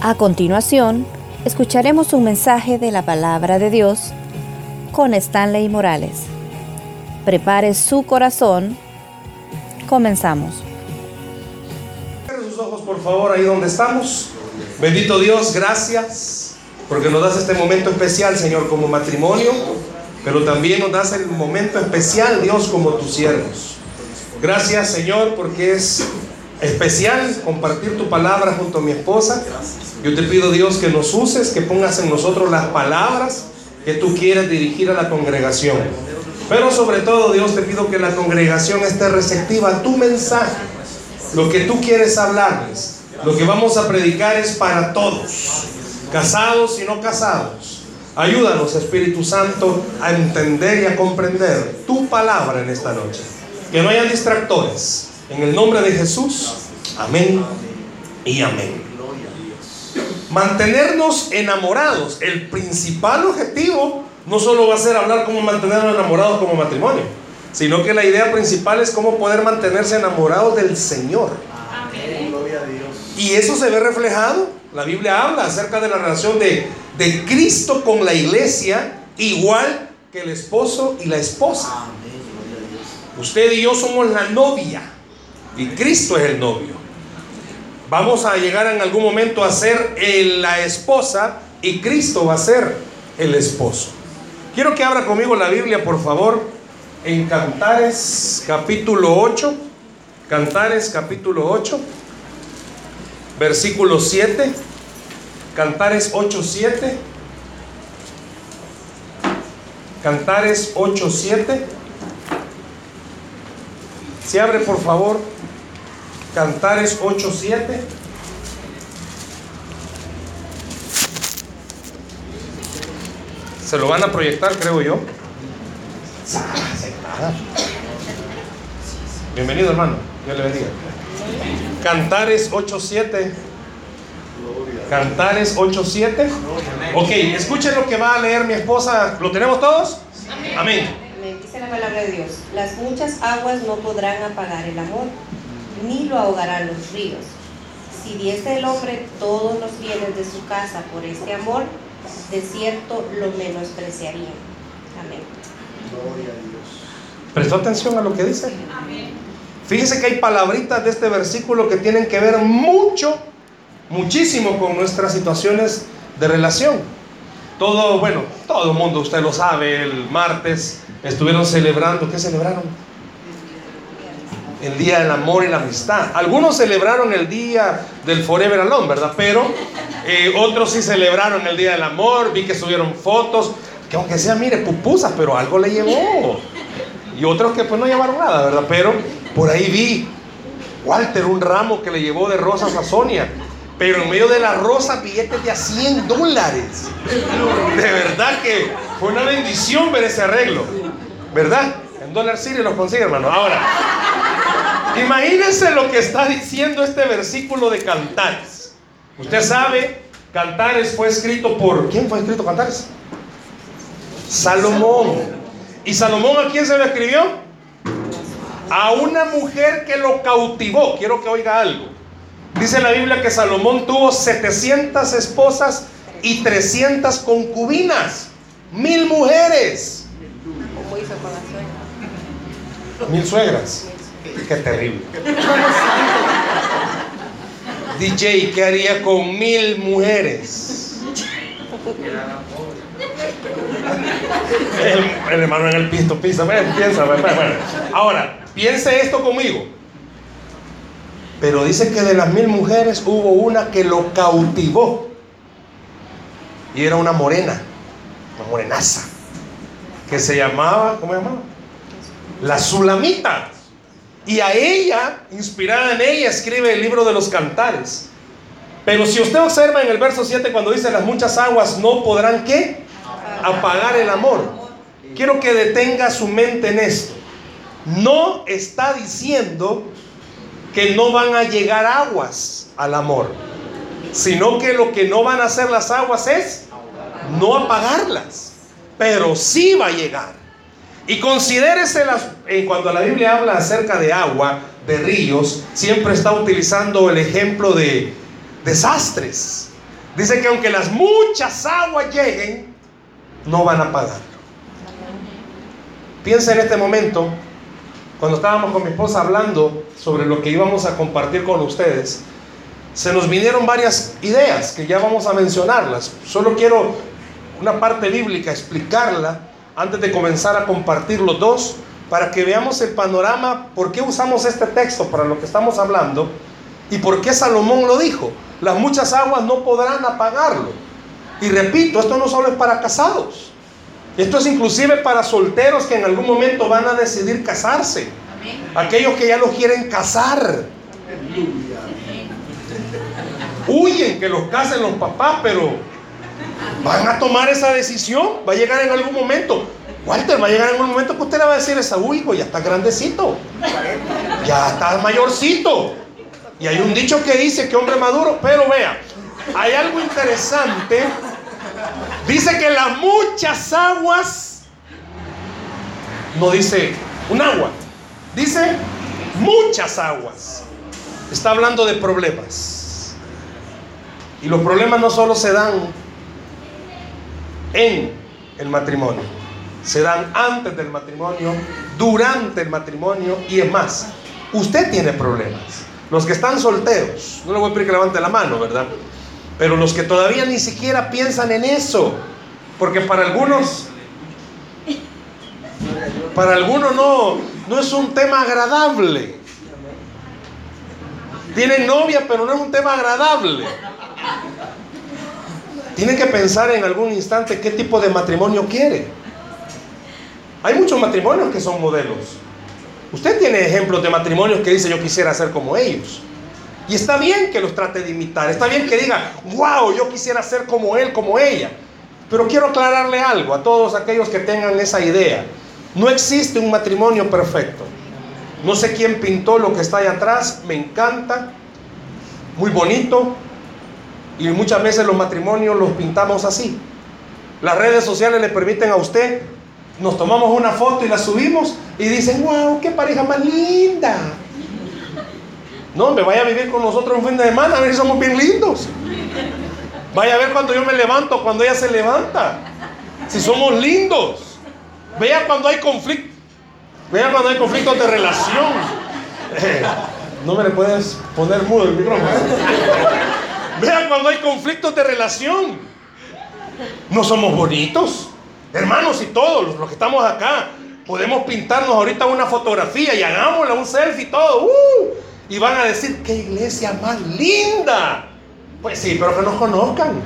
A continuación, escucharemos un mensaje de la palabra de Dios con Stanley Morales. Prepare su corazón. Comenzamos. Cierre sus ojos, por favor, ahí donde estamos. Bendito Dios, gracias porque nos das este momento especial, Señor, como matrimonio, pero también nos das el momento especial, Dios, como tus siervos. Gracias, Señor, porque es especial compartir tu palabra junto a mi esposa. Yo te pido, Dios, que nos uses, que pongas en nosotros las palabras que tú quieres dirigir a la congregación. Pero sobre todo, Dios, te pido que la congregación esté receptiva a tu mensaje, lo que tú quieres hablarles. Lo que vamos a predicar es para todos, casados y no casados. Ayúdanos, Espíritu Santo, a entender y a comprender tu palabra en esta noche. Que no haya distractores. En el nombre de Jesús, amén y amén. Mantenernos enamorados. El principal objetivo no solo va a ser hablar cómo mantenernos enamorados como matrimonio, sino que la idea principal es cómo poder mantenerse enamorados del Señor. Y eso se ve reflejado. La Biblia habla acerca de la relación de, de Cristo con la iglesia, igual que el esposo y la esposa. Usted y yo somos la novia y Cristo es el novio. Vamos a llegar en algún momento a ser el- la esposa y Cristo va a ser el esposo. Quiero que abra conmigo la Biblia, por favor, en Cantares capítulo 8. Cantares capítulo 8, versículo 7. Cantares 8, 7. Cantares 8, 7. Se abre por favor Cantares 8, 7. Se lo van a proyectar, creo yo. Bienvenido, hermano. Dios le bendiga. Cantares 8, 7. Cantares 8, 7. Ok, escuchen lo que va a leer mi esposa. ¿Lo tenemos todos? Amén. Amén. La palabra de Dios, las muchas aguas no podrán apagar el amor, ni lo ahogarán los ríos. Si diese el hombre todos los bienes de su casa por este amor, de cierto lo menospreciaría. Amén. ¿Prestó atención a lo que dice? Fíjese que hay palabritas de este versículo que tienen que ver mucho, muchísimo con nuestras situaciones de relación. Todo, bueno, todo el mundo, usted lo sabe, el martes estuvieron celebrando, ¿qué celebraron? El Día del Amor y la Amistad. Algunos celebraron el Día del Forever Alone, ¿verdad? Pero eh, otros sí celebraron el Día del Amor, vi que subieron fotos, que aunque sea, mire, pupusas, pero algo le llevó. Y otros que pues no llevaron nada, ¿verdad? Pero por ahí vi Walter un ramo que le llevó de rosas a Sonia. Pero en medio de las rosas billetes de a 100 dólares. De verdad que fue una bendición ver ese arreglo. ¿Verdad? En Dollar City los consigue, hermano. Ahora, imagínense lo que está diciendo este versículo de Cantares. Usted sabe, Cantares fue escrito por... ¿Quién fue escrito Cantares? Salomón. ¿Y Salomón a quién se lo escribió? A una mujer que lo cautivó. Quiero que oiga algo. Dice la Biblia que Salomón tuvo 700 esposas y 300 concubinas. Mil mujeres. Con la suegra. Mil suegras. Qué terrible. DJ, ¿qué haría con mil mujeres? El, hermano en el pisto pisa, piensa, ven. Ahora, piense esto conmigo. Pero dice que de las mil mujeres hubo una que lo cautivó. Y era una morena, una morenaza, que se llamaba, ¿cómo se llamaba? La Sulamita. Y a ella, inspirada en ella, escribe el libro de los cantares. Pero si usted observa en el verso 7 cuando dice las muchas aguas no podrán qué? Apagar el amor. Quiero que detenga su mente en esto. No está diciendo que no van a llegar aguas al amor, sino que lo que no van a hacer las aguas es no apagarlas, pero sí va a llegar. Y considérese las, eh, cuando la Biblia habla acerca de agua, de ríos, siempre está utilizando el ejemplo de desastres. Dice que aunque las muchas aguas lleguen, no van a pagarlo. Piensa en este momento, cuando estábamos con mi esposa hablando sobre lo que íbamos a compartir con ustedes, se nos vinieron varias ideas que ya vamos a mencionarlas. Solo quiero una parte bíblica explicarla antes de comenzar a compartir los dos para que veamos el panorama, por qué usamos este texto para lo que estamos hablando y por qué Salomón lo dijo. Las muchas aguas no podrán apagarlo. Y repito, esto no solo es para casados. Esto es inclusive para solteros que en algún momento van a decidir casarse. Aquellos que ya los quieren casar. Huyen que los casen los papás, pero van a tomar esa decisión. Va a llegar en algún momento. Walter, va a llegar en un momento que usted le va a decir a esa hijo, ya está grandecito. Ya está mayorcito. Y hay un dicho que dice que hombre maduro, pero vea, hay algo interesante. Dice que las muchas aguas, no dice un agua, dice muchas aguas. Está hablando de problemas. Y los problemas no solo se dan en el matrimonio, se dan antes del matrimonio, durante el matrimonio y es más, usted tiene problemas. Los que están solteros, no le voy a pedir que levante la mano, ¿verdad? Pero los que todavía ni siquiera piensan en eso, porque para algunos, para algunos no, no es un tema agradable. Tienen novia, pero no es un tema agradable. Tienen que pensar en algún instante qué tipo de matrimonio quiere. Hay muchos matrimonios que son modelos. Usted tiene ejemplos de matrimonios que dice yo quisiera ser como ellos. Y está bien que los trate de imitar. Está bien que diga, wow, yo quisiera ser como él, como ella. Pero quiero aclararle algo a todos aquellos que tengan esa idea. No existe un matrimonio perfecto. No sé quién pintó lo que está ahí atrás. Me encanta. Muy bonito. Y muchas veces los matrimonios los pintamos así. Las redes sociales le permiten a usted nos tomamos una foto y la subimos y dicen, wow, qué pareja más linda. No, me vaya a vivir con nosotros un fin de semana, a ver si somos bien lindos. Vaya a ver cuando yo me levanto, cuando ella se levanta. Si somos lindos. Vea cuando hay conflicto. Vea cuando hay conflictos de relación. Eh, no me le puedes poner mudo el micrófono. Cuando hay conflictos de relación. No somos bonitos. Hermanos y todos los que estamos acá, podemos pintarnos ahorita una fotografía y hagámosla, un selfie y todo. Uh, y van a decir, qué iglesia más linda. Pues sí, pero que nos conozcan.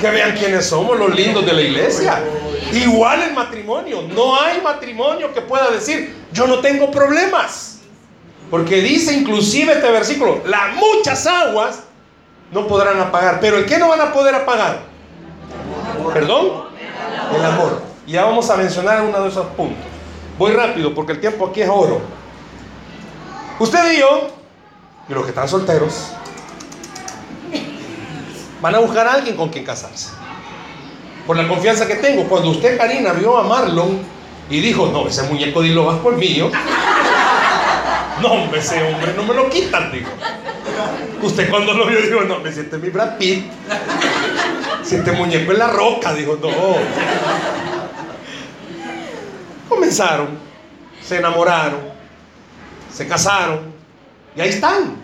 Que vean quiénes somos los lindos de la iglesia. Igual el matrimonio. No hay matrimonio que pueda decir, yo no tengo problemas. Porque dice inclusive este versículo, las muchas aguas no podrán apagar. Pero ¿el qué no van a poder apagar? ¿Perdón? el amor. Y ya vamos a mencionar uno de esos puntos. Voy rápido porque el tiempo aquí es oro. Usted y yo, y los que están solteros, van a buscar a alguien con quien casarse. Por la confianza que tengo. Cuando usted, Karina, vio a Marlon y dijo, no, ese muñeco de lo por mío. No, ese hombre no me lo quitan, dijo. Usted cuando lo vio dijo, no, me siente mi Brad Pitt. Si este muñeco en la roca, dijo, no. Comenzaron, se enamoraron, se casaron y ahí están.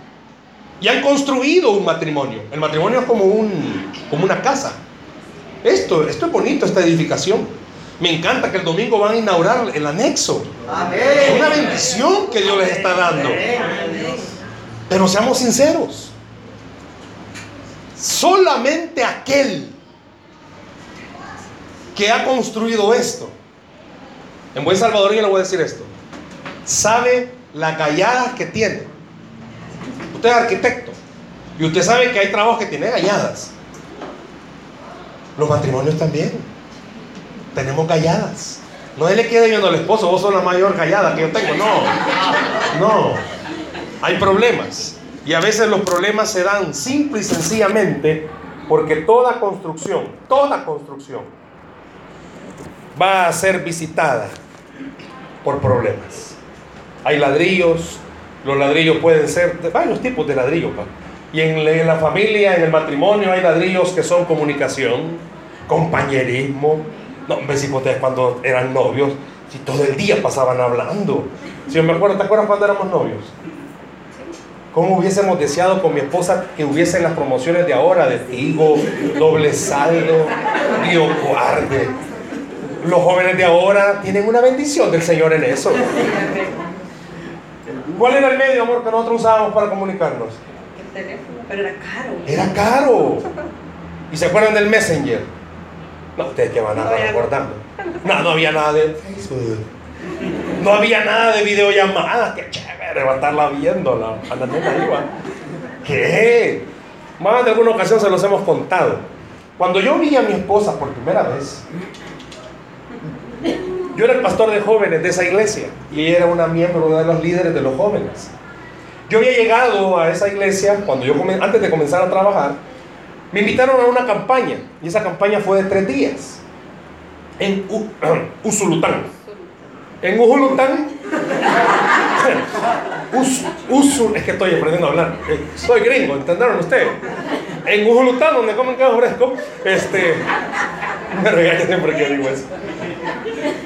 Y han construido un matrimonio. El matrimonio es como, un, como una casa. Esto, esto es bonito, esta edificación. Me encanta que el domingo van a inaugurar el anexo. Es una bendición que Dios les está dando. Pero seamos sinceros. Solamente aquel que ha construido esto, en buen Salvador yo le voy a decir esto, sabe la galladas que tiene. Usted es arquitecto y usted sabe que hay trabajos que tiene galladas. Los matrimonios también. Tenemos galladas. No le quede viendo al esposo, vos sos la mayor gallada que yo tengo. No, no. Hay problemas. Y a veces los problemas se dan simple y sencillamente porque toda construcción, toda construcción va a ser visitada por problemas. Hay ladrillos, los ladrillos pueden ser de varios tipos de ladrillos. Y en, la familia, en el matrimonio, hay ladrillos que son comunicación, compañerismo. No, hombre, si ustedes cuando eran novios, si todo el día pasaban hablando. Si yo me acuerdo, ¿te acuerdas cuando éramos novios? ¿Cómo hubiésemos deseado con mi esposa que hubiesen las promociones de ahora de Tigo, doble saldo, biocuarde? Los jóvenes de ahora tienen una bendición del Señor en eso. ¿Cuál era el medio, amor, que nosotros usábamos para comunicarnos? El teléfono, pero era caro. Era caro. ¿Y se acuerdan del Messenger? No, ustedes que van a estar recordando. No, no había nada de Facebook. No había nada de videollamadas. Qué chévere va a estarla viendo la, a la nena va. ¿Qué? Más de alguna ocasión se los hemos contado. Cuando yo vi a mi esposa por primera vez, yo era el pastor de jóvenes de esa iglesia y ella era una miembro una de los líderes de los jóvenes. Yo había llegado a esa iglesia cuando yo antes de comenzar a trabajar, me invitaron a una campaña y esa campaña fue de tres días en Usulután. En Ujulután, Us- es que estoy aprendiendo a hablar, eh, soy gringo, ¿entendieron ustedes? En Ujulután, donde comen queso fresco, este, me regaña siempre que digo eso.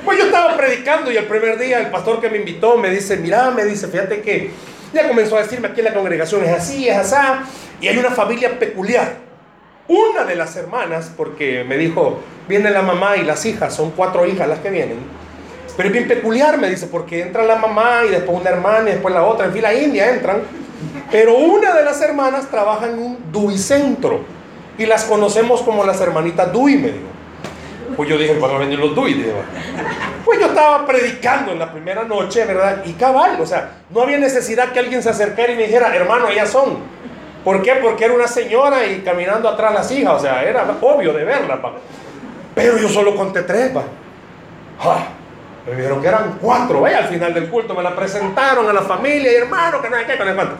Pues yo estaba predicando y el primer día el pastor que me invitó me dice, mira, me dice, fíjate que ya comenzó a decirme aquí en la congregación es así, es así, y hay una familia peculiar. Una de las hermanas, porque me dijo, viene la mamá y las hijas, son cuatro hijas las que vienen. Pero es bien peculiar, me dice, porque entra la mamá y después una hermana y después la otra, en fila india entran. Pero una de las hermanas trabaja en un DUI centro y las conocemos como las hermanitas DUI, me dijo. Pues yo dije, van a venir los DUI. Pues yo estaba predicando en la primera noche, ¿verdad? Y cabal, o sea, no había necesidad que alguien se acercara y me dijera, hermano, ellas son. ¿Por qué? Porque era una señora y caminando atrás las hijas, o sea, era obvio de verla, pa. Pero yo solo conté tres, pa. Ah, me dijeron que eran cuatro, vaya, al final del culto me la presentaron a la familia y hermano, que no hay no hay cuánto.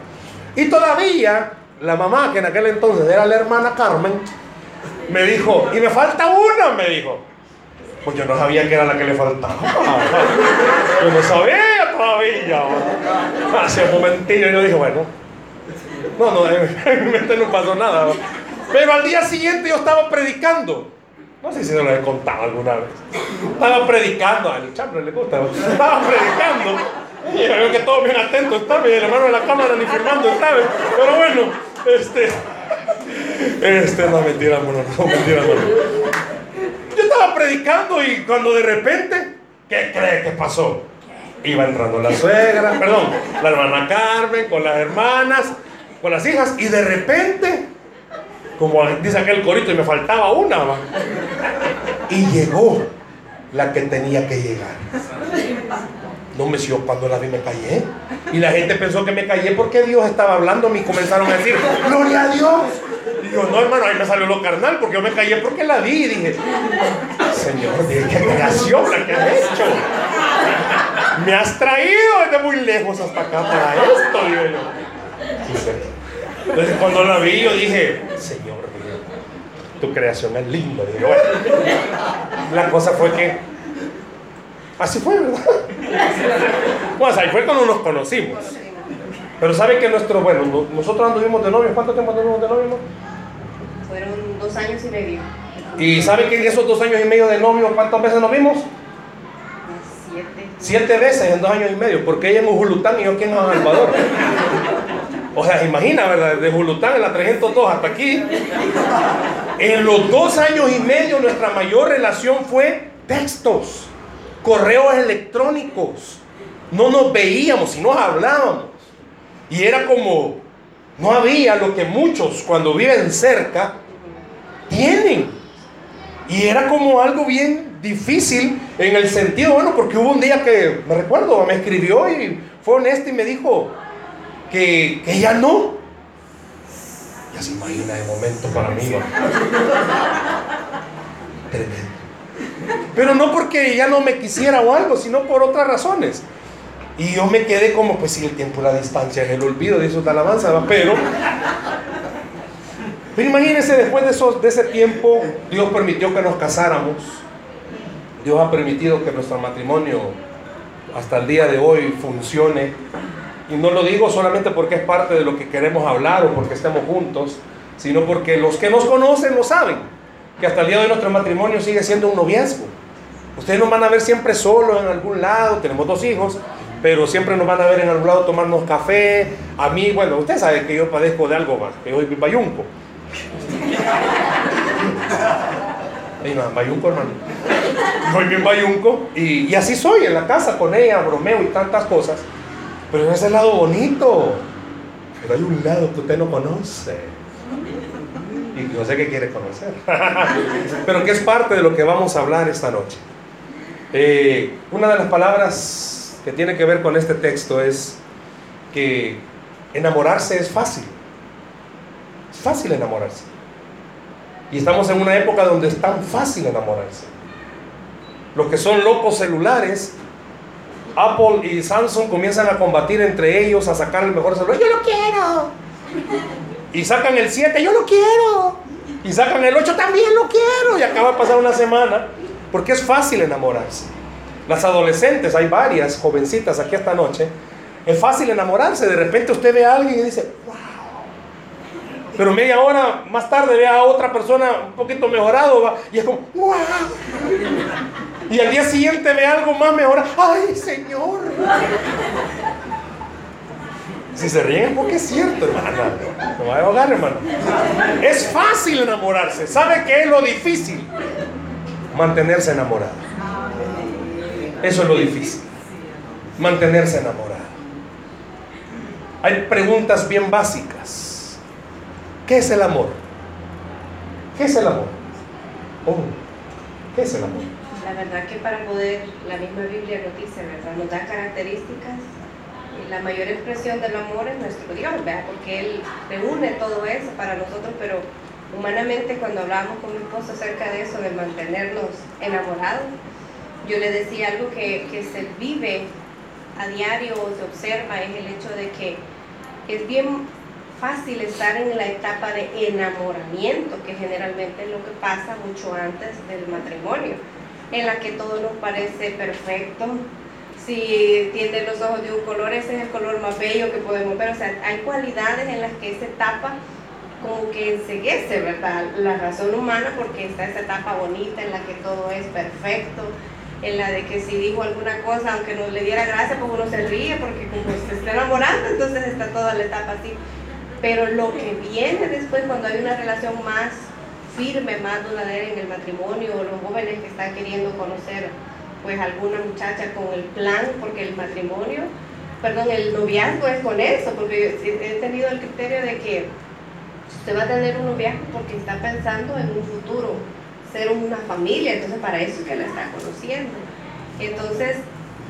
Y todavía, la mamá, que en aquel entonces era la hermana Carmen, me dijo, y me falta una, me dijo. Pues yo no sabía que era la que le faltaba. Yo no sabía todavía. Hace un momentillo yo dije, bueno. No, no, en mi mente no pasó nada. Pero al día siguiente yo estaba predicando. No sé si se lo he contado alguna vez. Estaba predicando, al chambre le gusta. Estaba predicando. Y yo veo que todos bien atentos estaban, y el hermano de la cámara ni firmando estaba. Pero bueno, este. Este, no, mentira, hermano, no, mentira, hermano. Yo estaba predicando y cuando de repente, ¿qué cree que pasó? Iba entrando la suegra, perdón, la hermana Carmen con las hermanas, con las hijas, y de repente, como dice aquel corito, y me faltaba una, y llegó la que tenía que llegar. No me yo cuando la vi me callé. Y la gente pensó que me callé porque Dios estaba hablando y comenzaron a decir, gloria a Dios. Y yo, no hermano, ahí me salió lo carnal porque yo me callé porque la vi y dije, Señor, qué creación la que has hecho. Me has traído desde muy lejos hasta acá para esto, digo yo. Entonces cuando la vi yo dije, Señor, dije, tu creación es linda. Digo, bueno, la cosa fue que Así fue, ¿verdad? Pues ahí fue cuando nos conocimos. Pero sabe que nuestro, bueno, no- nosotros anduvimos de novios. ¿Cuánto tiempo anduvimos de novios? no? Fueron dos años y medio. Y sabe que en esos dos años y medio de novio, ¿cuántas veces nos vimos? Siete. Siete veces en dos años y medio, porque ella en Ujulután y yo aquí en San Salvador. O sea, imagina, ¿verdad? De Ujulután en la 302 hasta aquí. En los dos años y medio nuestra mayor relación fue textos, correos electrónicos. No nos veíamos y nos hablábamos. Y era como, no había lo que muchos cuando viven cerca tienen. Y era como algo bien difícil en el sentido, bueno, porque hubo un día que, me recuerdo, me escribió y fue honesto y me dijo que, que ya no. Ya se imagina el momento para mí. Tremendo. Pero no porque ya no me quisiera o algo, sino por otras razones. Y yo me quedé como, pues sí, el tiempo y la distancia el olvido, dice otra alabanza, ¿va? pero pero imagínense, después de, esos, de ese tiempo, Dios permitió que nos casáramos. Dios ha permitido que nuestro matrimonio hasta el día de hoy funcione. Y no lo digo solamente porque es parte de lo que queremos hablar o porque estemos juntos, sino porque los que nos conocen lo saben, que hasta el día de nuestro matrimonio sigue siendo un noviazgo. Ustedes nos van a ver siempre solo en algún lado, tenemos dos hijos, pero siempre nos van a ver en algún lado tomarnos café. A mí, bueno, usted sabe que yo padezco de algo más, que yo soy bayunco. Ay, no, bayunco, hermano. Soy bien bayunco y, y así soy en la casa con ella, bromeo y tantas cosas. Pero ese es el lado bonito. Pero hay un lado que usted no conoce. Y no sé qué quiere conocer. Pero que es parte de lo que vamos a hablar esta noche. Eh, una de las palabras que tiene que ver con este texto es que enamorarse es fácil. Es fácil enamorarse. Y estamos en una época donde es tan fácil enamorarse. Los que son locos celulares, Apple y Samsung comienzan a combatir entre ellos, a sacar el mejor celular. Yo lo quiero. Y sacan el 7, yo lo quiero. Y sacan el 8, también lo quiero. Y acaba de pasar una semana. Porque es fácil enamorarse. Las adolescentes, hay varias jovencitas aquí esta noche. Es fácil enamorarse. De repente usted ve a alguien y dice, wow. Pero media hora más tarde ve a otra persona un poquito mejorado y es como, wow. Y al día siguiente ve algo más mejorado. ¡Ay, Señor! Si se ríen porque es cierto, hermana. No va a ahogar, hermano. Es fácil enamorarse. ¿Sabe qué es lo difícil? Mantenerse enamorado. Eso es lo difícil. Mantenerse enamorado. Hay preguntas bien básicas. ¿Qué es el amor? ¿Qué es el amor? Oh, ¿Qué es el amor? La verdad que para poder, la misma Biblia nos dice, ¿verdad? Nos da características. La mayor expresión del amor es nuestro Dios, ¿verdad? Porque Él reúne todo eso para nosotros, pero humanamente cuando hablábamos con mi esposo acerca de eso, de mantenernos enamorados, yo le decía algo que, que se vive a diario o se observa, es el hecho de que es bien fácil estar en la etapa de enamoramiento, que generalmente es lo que pasa mucho antes del matrimonio, en la que todo nos parece perfecto. Si tiene los ojos de un color, ese es el color más bello que podemos ver. O sea, hay cualidades en las que esa etapa como que enseguece, ¿verdad? La razón humana, porque está esa etapa bonita en la que todo es perfecto, en la de que si dijo alguna cosa, aunque no le diera gracia, pues uno se ríe, porque como se está enamorando, entonces está toda la etapa así. Pero lo que viene después, cuando hay una relación más firme, más duradera en el matrimonio, o los jóvenes que están queriendo conocer pues alguna muchacha con el plan, porque el matrimonio, perdón, el noviazgo es con eso, porque he tenido el criterio de que usted va a tener un noviazgo porque está pensando en un futuro, ser una familia, entonces para eso es que la está conociendo. Entonces,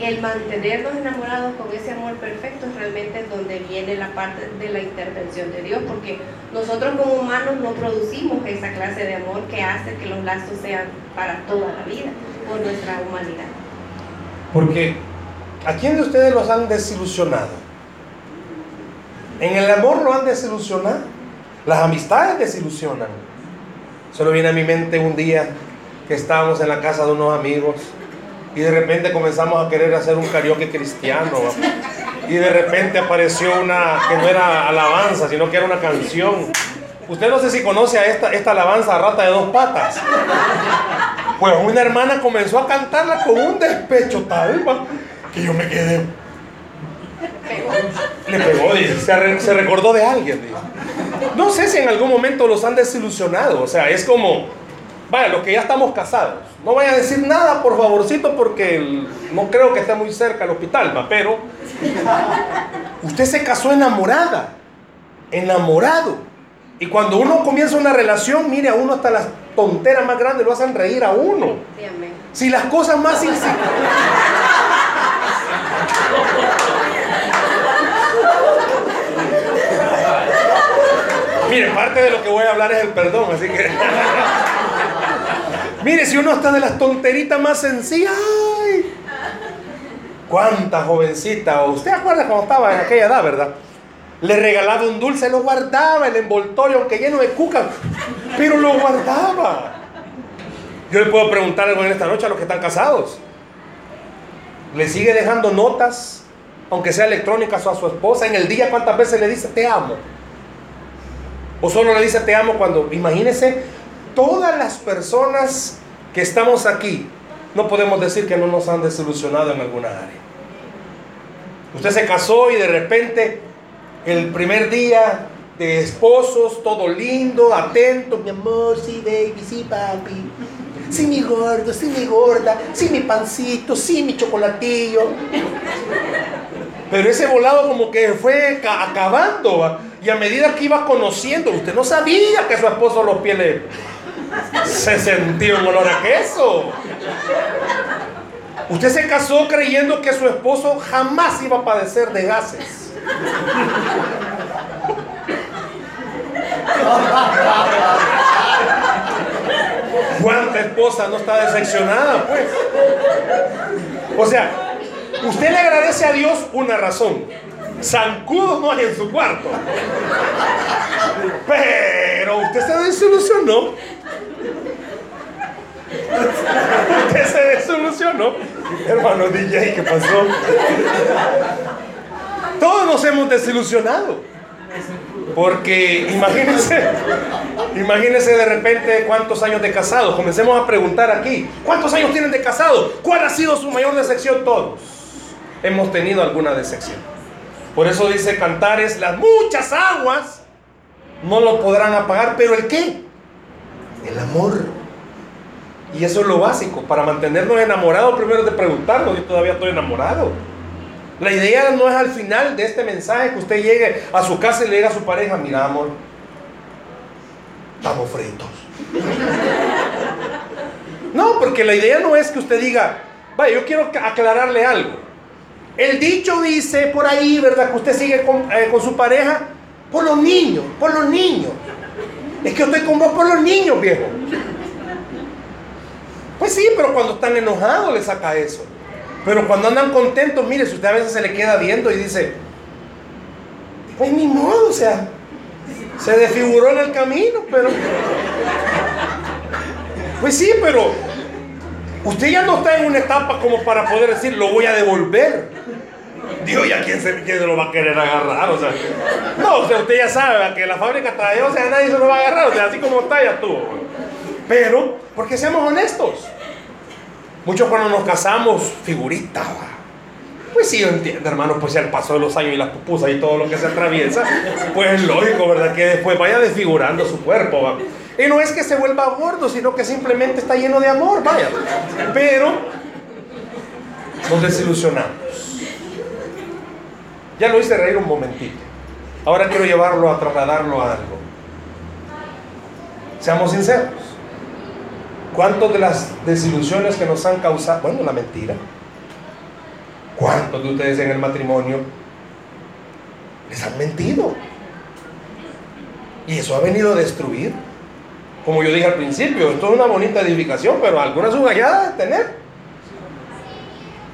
el mantenernos enamorados con ese amor perfecto es realmente donde viene la parte de la intervención de Dios, porque nosotros como humanos no producimos esa clase de amor que hace que los lazos sean para toda la vida, por nuestra humanidad. Porque, ¿a quién de ustedes los han desilusionado? ¿En el amor lo han desilusionado? Las amistades desilusionan. Solo viene a mi mente un día que estábamos en la casa de unos amigos y de repente comenzamos a querer hacer un karaoke cristiano. Y de repente apareció una que no era alabanza, sino que era una canción. Usted no sé si conoce a esta, esta alabanza rata de dos patas. Pues una hermana comenzó a cantarla con un despecho tal que yo me quedé. Le pegó, dice. Se, se recordó de alguien. No sé si en algún momento los han desilusionado. O sea, es como, vaya, los que ya estamos casados. No vaya a decir nada, por favorcito, porque el- no creo que esté muy cerca el hospital, pero usted se casó enamorada, enamorado. Y cuando uno comienza una relación, mire, a uno hasta las tonteras más grandes lo hacen reír a uno. Sí. Si las cosas más insignificantes. Mire, parte de lo que voy a hablar es el perdón, así que. Mire, si uno está de las tonteritas más sencillas. ¡ay! ¿Cuánta jovencita? ¿O ¿Usted acuerda cuando estaba en aquella edad, verdad? Le regalaba un dulce, lo guardaba, el envoltorio, aunque lleno de cuca, pero lo guardaba. Yo le puedo preguntar algo en esta noche a los que están casados. ¿Le sigue dejando notas aunque sea electrónica, a su esposa? En el día, ¿cuántas veces le dice te amo? O solo le dice te amo cuando, imagínese, todas las personas que estamos aquí, no podemos decir que no nos han desilusionado en alguna área. Usted se casó y de repente el primer día de esposos, todo lindo, atento, mi amor, sí, baby, sí, papi. Sí, mi gordo, sí, mi gorda, sí, mi pancito, sí, mi chocolatillo. Pero ese volado como que fue acabando. Y a medida que iba conociendo, usted no sabía que su esposo los pies le... Se sentía un olor a queso. Usted se casó creyendo que su esposo jamás iba a padecer de gases. ¿Cuánta esposa no está decepcionada, pues? O sea, usted le agradece a Dios una razón. Zancudo no hay en su cuarto. Pero usted se desilusionó. Usted se desilusionó. Hermano DJ, ¿qué pasó? Todos nos hemos desilusionado. Porque imagínense, imagínense de repente cuántos años de casado. Comencemos a preguntar aquí, ¿cuántos años tienen de casado? ¿Cuál ha sido su mayor decepción? Todos hemos tenido alguna decepción. Por eso dice Cantares, las muchas aguas no lo podrán apagar, pero ¿el qué? El amor. Y eso es lo básico. Para mantenernos enamorados, primero de preguntarnos, yo todavía estoy enamorado. La idea no es al final de este mensaje que usted llegue a su casa y le diga a su pareja, mira amor, estamos fritos. No, porque la idea no es que usted diga, vaya, yo quiero aclararle algo. El dicho dice por ahí, ¿verdad? Que usted sigue con, eh, con su pareja por los niños, por los niños. Es que yo estoy con vos por los niños, viejo. Pues sí, pero cuando están enojados le saca eso. Pero cuando andan contentos, mire, si usted a veces se le queda viendo y dice, pues ni modo, o sea, se desfiguró en el camino, pero... Pues sí, pero usted ya no está en una etapa como para poder decir, lo voy a devolver. Dios, ¿ya quién se, quién lo va a querer agarrar? O sea, no, o sea, usted ya sabe que la fábrica está ahí, o sea, nadie se lo va a agarrar, o sea, así como está ya tú. Pero, porque seamos honestos. Muchos cuando nos casamos, figurita, Pues sí, yo entiendo, hermano, pues el paso de los años y las pupusas y todo lo que se atraviesa, pues es lógico, ¿verdad? Que después vaya desfigurando su cuerpo. Y no es que se vuelva gordo, sino que simplemente está lleno de amor, vaya. Pero nos desilusionamos. Ya lo hice reír un momentito. Ahora quiero llevarlo a trasladarlo a algo. Seamos sinceros. ¿Cuántas de las desilusiones que nos han causado? Bueno, la mentira. ¿Cuántos de ustedes en el matrimonio les han mentido? Y eso ha venido a destruir. Como yo dije al principio, esto es una bonita edificación, pero alguna su gallada de tener.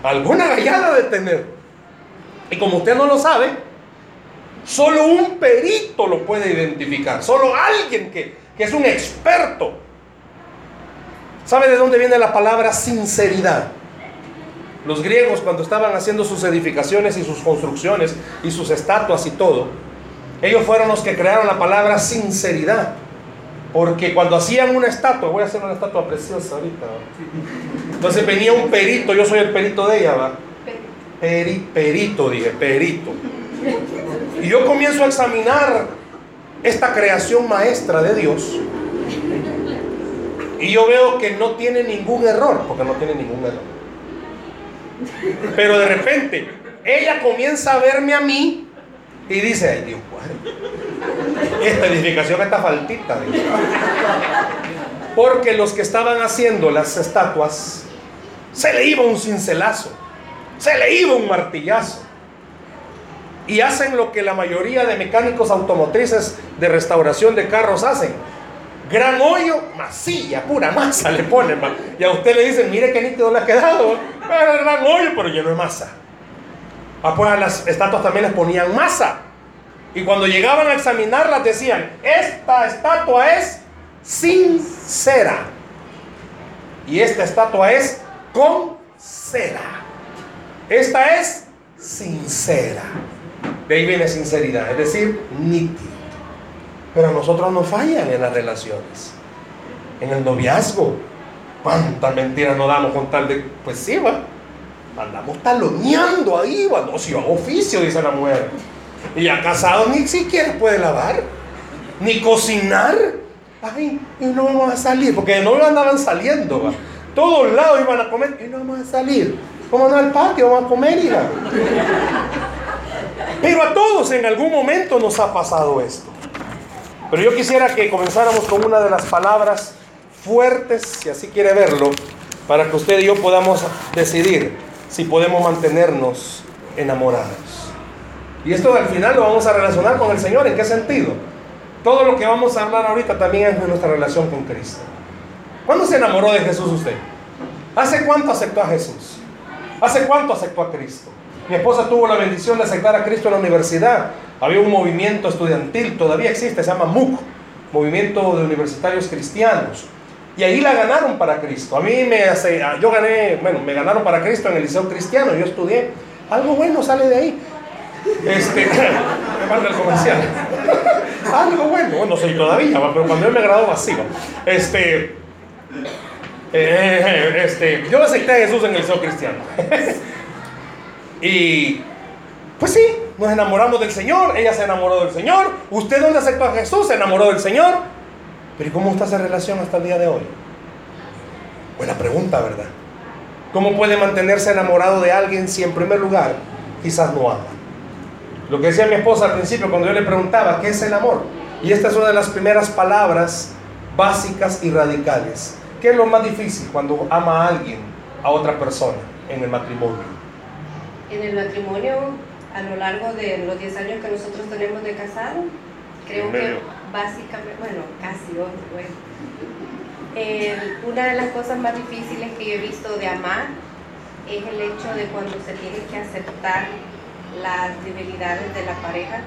Alguna gallada de tener. Y como usted no lo sabe, solo un perito lo puede identificar. Solo alguien que, que es un experto ¿Sabe de dónde viene la palabra sinceridad? Los griegos cuando estaban haciendo sus edificaciones y sus construcciones y sus estatuas y todo, ellos fueron los que crearon la palabra sinceridad. Porque cuando hacían una estatua, voy a hacer una estatua preciosa ahorita. Entonces venía un perito, yo soy el perito de ella, ¿va? Perito, dije, perito. Y yo comienzo a examinar esta creación maestra de Dios. Y yo veo que no tiene ningún error, porque no tiene ningún error. Pero de repente, ella comienza a verme a mí y dice, ay Dios, esta edificación está faltita. Porque los que estaban haciendo las estatuas, se le iba un cincelazo, se le iba un martillazo. Y hacen lo que la mayoría de mecánicos automotrices de restauración de carros hacen gran hoyo, masilla, pura masa le ponen. Y a usted le dicen, mire qué nítido le ha quedado. Gran hoyo, pero lleno de masa. Ah, pues a las estatuas también les ponían masa. Y cuando llegaban a examinarlas decían, esta estatua es sincera. Y esta estatua es con cera. Esta es sincera. De ahí viene sinceridad, es decir, nítido. Pero a nosotros nos fallan en las relaciones, en el noviazgo. ¿Cuántas mentiras nos damos con tal de.? Pues sí, va. Andamos taloneando ahí, va. No, si hago oficio, dice la mujer. Y ya casado ni siquiera puede lavar, ni cocinar. Ay, y no vamos a salir, porque no andaban saliendo, va. Todos lados iban a comer y no vamos a salir. Vamos al parque, vamos a comer, hija. Pero a todos en algún momento nos ha pasado esto. Pero yo quisiera que comenzáramos con una de las palabras fuertes, si así quiere verlo, para que usted y yo podamos decidir si podemos mantenernos enamorados. Y esto al final lo vamos a relacionar con el Señor. ¿En qué sentido? Todo lo que vamos a hablar ahorita también es de nuestra relación con Cristo. ¿Cuándo se enamoró de Jesús usted? ¿Hace cuánto aceptó a Jesús? ¿Hace cuánto aceptó a Cristo? Mi esposa tuvo la bendición de aceptar a Cristo en la universidad. Había un movimiento estudiantil, todavía existe, se llama MUC, Movimiento de Universitarios Cristianos. Y ahí la ganaron para Cristo. A mí me hace, yo gané, bueno, me ganaron para Cristo en el Liceo Cristiano, yo estudié. Algo bueno sale de ahí. Este, me manda el comercial. Algo bueno, no sé todavía, pero cuando me gradué así. Este, eh, este, yo acepté a Jesús en el Cristiano. y pues sí, nos enamoramos del Señor, ella se enamoró del Señor, usted donde aceptó a Jesús se enamoró del Señor. Pero ¿y cómo está esa relación hasta el día de hoy? Buena pregunta, ¿verdad? ¿Cómo puede mantenerse enamorado de alguien si en primer lugar quizás no ama? Lo que decía mi esposa al principio cuando yo le preguntaba, ¿qué es el amor? Y esta es una de las primeras palabras básicas y radicales. ¿Qué es lo más difícil cuando ama a alguien, a otra persona, en el matrimonio? En el matrimonio, a lo largo de los 10 años que nosotros tenemos de casado, creo que básicamente, bueno, casi bueno. Eh, una de las cosas más difíciles que yo he visto de amar es el hecho de cuando se tiene que aceptar las debilidades de la pareja,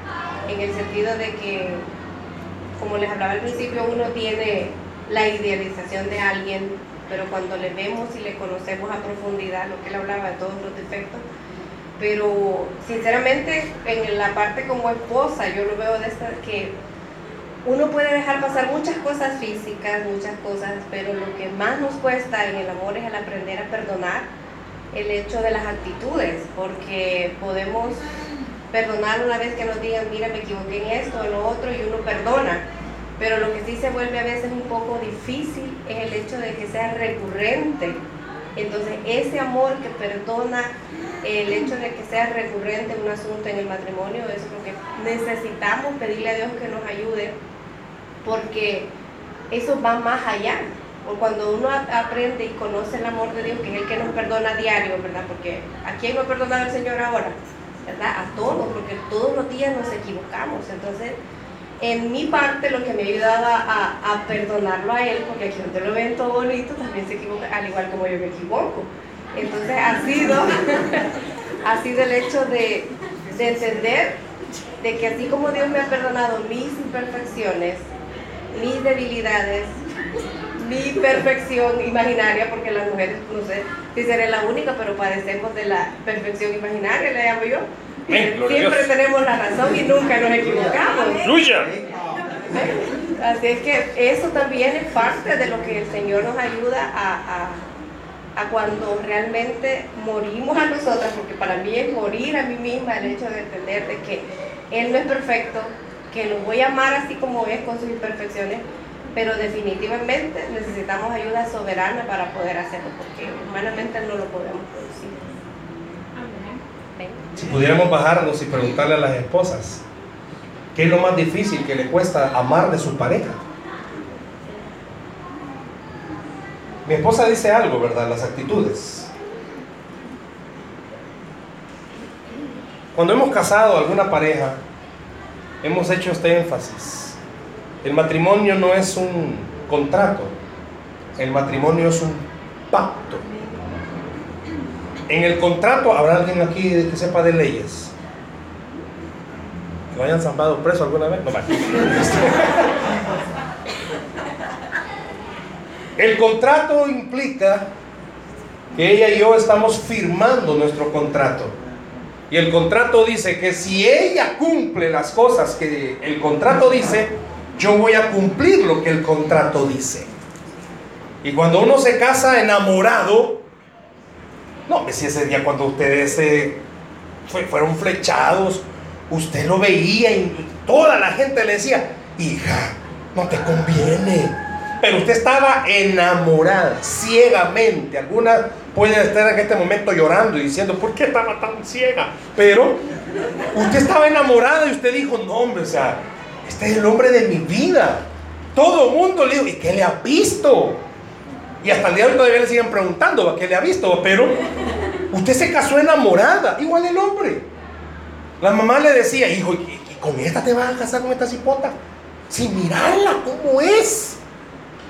en el sentido de que, como les hablaba al principio, uno tiene la idealización de alguien, pero cuando le vemos y le conocemos a profundidad, lo que él hablaba de todos los defectos, pero sinceramente en la parte como esposa yo lo veo de esta que uno puede dejar pasar muchas cosas físicas, muchas cosas, pero lo que más nos cuesta en el amor es el aprender a perdonar el hecho de las actitudes, porque podemos perdonar una vez que nos digan, mira, me equivoqué en esto, en lo otro, y uno perdona. Pero lo que sí se vuelve a veces un poco difícil es el hecho de que sea recurrente. Entonces, ese amor que perdona, el hecho de que sea recurrente un asunto en el matrimonio, es lo que necesitamos pedirle a Dios que nos ayude porque eso va más allá. O cuando uno aprende y conoce el amor de Dios, que es el que nos perdona a diario, ¿verdad? Porque ¿a quién no ha perdonado el Señor ahora? ¿Verdad? A todos, porque todos los días nos equivocamos. Entonces, en mi parte, lo que me ha ayudado a, perdonarlo a Él, porque aquí donde lo ven todo bonito, también se equivoca, al igual como yo me equivoco. Entonces, ha sido, ha sido el hecho de, de entender de que así como Dios me ha perdonado mis imperfecciones, mis debilidades, mi perfección imaginaria, porque las mujeres, no sé si seré la única, pero padecemos de la perfección imaginaria, le llamo yo. Siempre tenemos la razón y nunca nos equivocamos. Así es que eso también es parte de lo que el Señor nos ayuda a, a, a, cuando realmente morimos a nosotras, porque para mí es morir a mí misma el hecho de entender de que Él no es perfecto, que lo voy a amar así como es con sus imperfecciones, pero definitivamente necesitamos ayuda soberana para poder hacerlo, porque humanamente no lo podemos. Si pudiéramos bajarnos y preguntarle a las esposas, ¿qué es lo más difícil que le cuesta amar de su pareja? Mi esposa dice algo, ¿verdad? Las actitudes. Cuando hemos casado a alguna pareja, hemos hecho este énfasis. El matrimonio no es un contrato, el matrimonio es un pacto. En el contrato habrá alguien aquí que sepa de leyes. Lo hayan zampado preso alguna vez. No. El contrato implica que ella y yo estamos firmando nuestro contrato. Y el contrato dice que si ella cumple las cosas que el contrato dice, yo voy a cumplir lo que el contrato dice. Y cuando uno se casa enamorado, no, si ese día cuando ustedes se fueron flechados, usted lo veía y toda la gente le decía, hija, no te conviene. Pero usted estaba enamorada, ciegamente. Algunas pueden estar en este momento llorando y diciendo, ¿por qué estaba tan ciega? Pero usted estaba enamorada y usted dijo, no, hombre, o sea, este es el hombre de mi vida. Todo el mundo le dijo, ¿y qué le ha visto? Y hasta el día de hoy todavía le siguen preguntando, ¿qué le ha visto? Pero usted se casó enamorada, igual el hombre. La mamá le decía, hijo, ¿y, con esta te vas a casar con esta cipota? Sin mirarla, ¿cómo es?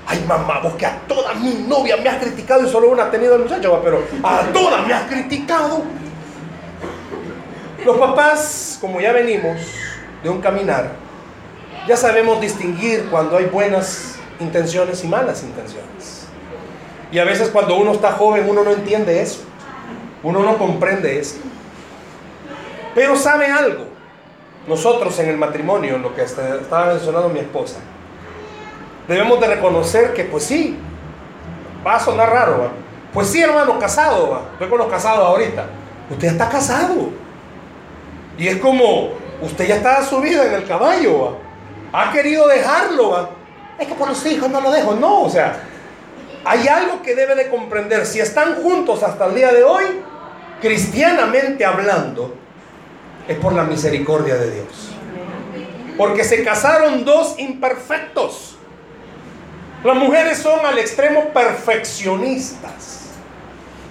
Ay, mamá, vos que a todas mis novias me has criticado y solo una ha tenido el muchacho, pero a todas me has criticado. Los papás, como ya venimos de un caminar, ya sabemos distinguir cuando hay buenas intenciones y malas intenciones. Y a veces cuando uno está joven uno no entiende eso. Uno no comprende eso. Pero sabe algo. Nosotros en el matrimonio, lo que estaba mencionando mi esposa, debemos de reconocer que pues sí, va a sonar raro, ¿va? pues sí hermano, casado, ¿va? estoy con los casados ahorita, usted está casado. Y es como, usted ya está subida en el caballo, ¿va? ha querido dejarlo, ¿va? es que por los hijos no lo dejo, no, o sea, hay algo que debe de comprender, si están juntos hasta el día de hoy, cristianamente hablando, es por la misericordia de Dios. Porque se casaron dos imperfectos. Las mujeres son al extremo perfeccionistas.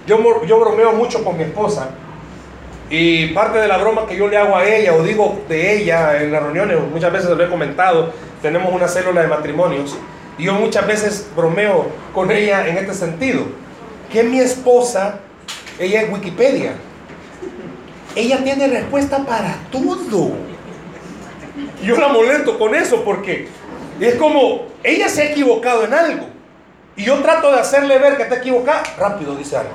Yo, yo bromeo mucho con mi esposa y parte de la broma que yo le hago a ella o digo de ella en las reuniones, muchas veces lo he comentado, tenemos una célula de matrimonios y yo muchas veces bromeo con ella en este sentido, que mi esposa, ella es Wikipedia, ella tiene respuesta para todo. Yo la molesto con eso porque es como, ella se ha equivocado en algo. Y yo trato de hacerle ver que está equivocada. Rápido dice algo.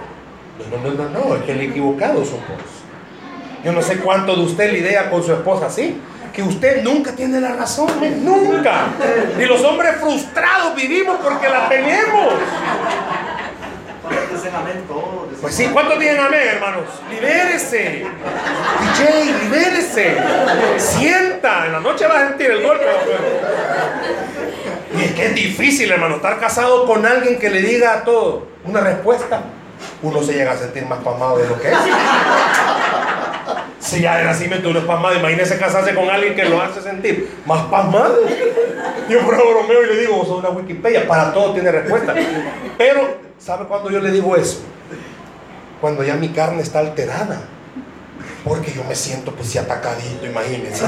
No, no, no, no, no, es que el equivocado somos. Yo no sé cuánto de usted lidia con su esposa así. Que usted nunca tiene la razón, nunca. Y los hombres frustrados vivimos porque la tenemos. Pues sí, ¿cuántos tienen amén, hermanos? Libérese. DJ, libérese. Sienta, en la noche va a sentir el golpe. Y es que es difícil, hermano, estar casado con alguien que le diga a todo una respuesta. Uno se llega a sentir más pasmado de lo que es. Si ya de nacimiento uno es pasmado, imagínese casarse con alguien que lo hace sentir más pasmado. Yo bromeo y le digo, vos sos una Wikipedia, para todo tiene respuesta. Pero ¿Sabe cuándo yo le digo eso? Cuando ya mi carne está alterada. Porque yo me siento pues si atacadito, imagínense.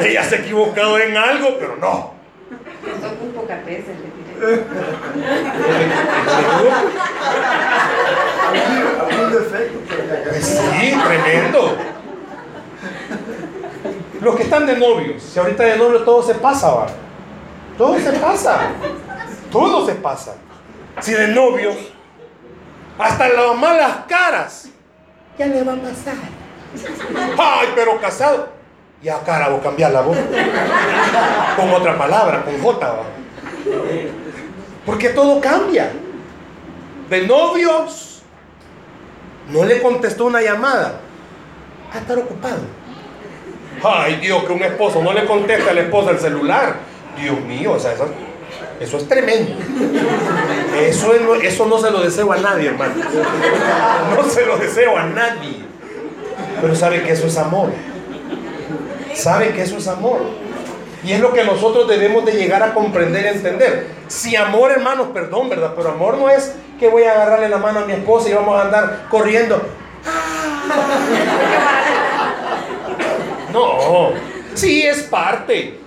Ella se ha equivocado en algo, pero no. Son pocas veces, le pues sí, tremendo. Los que están de novios, si ahorita de novio todo se pasa, va. Todo se pasa. Todo se pasa si de novios, hasta las malas caras, ya le va a pasar. Ay, pero casado, ya cara o cambiar la voz. Con otra palabra, con J. Porque todo cambia. De novios, no le contestó una llamada. A estar ocupado. Ay, Dios, que un esposo no le contesta a la esposa el celular. Dios mío, o sea, eso eso es tremendo. Eso, eso no se lo deseo a nadie, hermano. No se lo deseo a nadie. Pero sabe que eso es amor. Sabe que eso es amor. Y es lo que nosotros debemos de llegar a comprender y entender. Si amor, hermanos, perdón, ¿verdad? Pero amor no es que voy a agarrarle la mano a mi esposa y vamos a andar corriendo. No, sí es parte.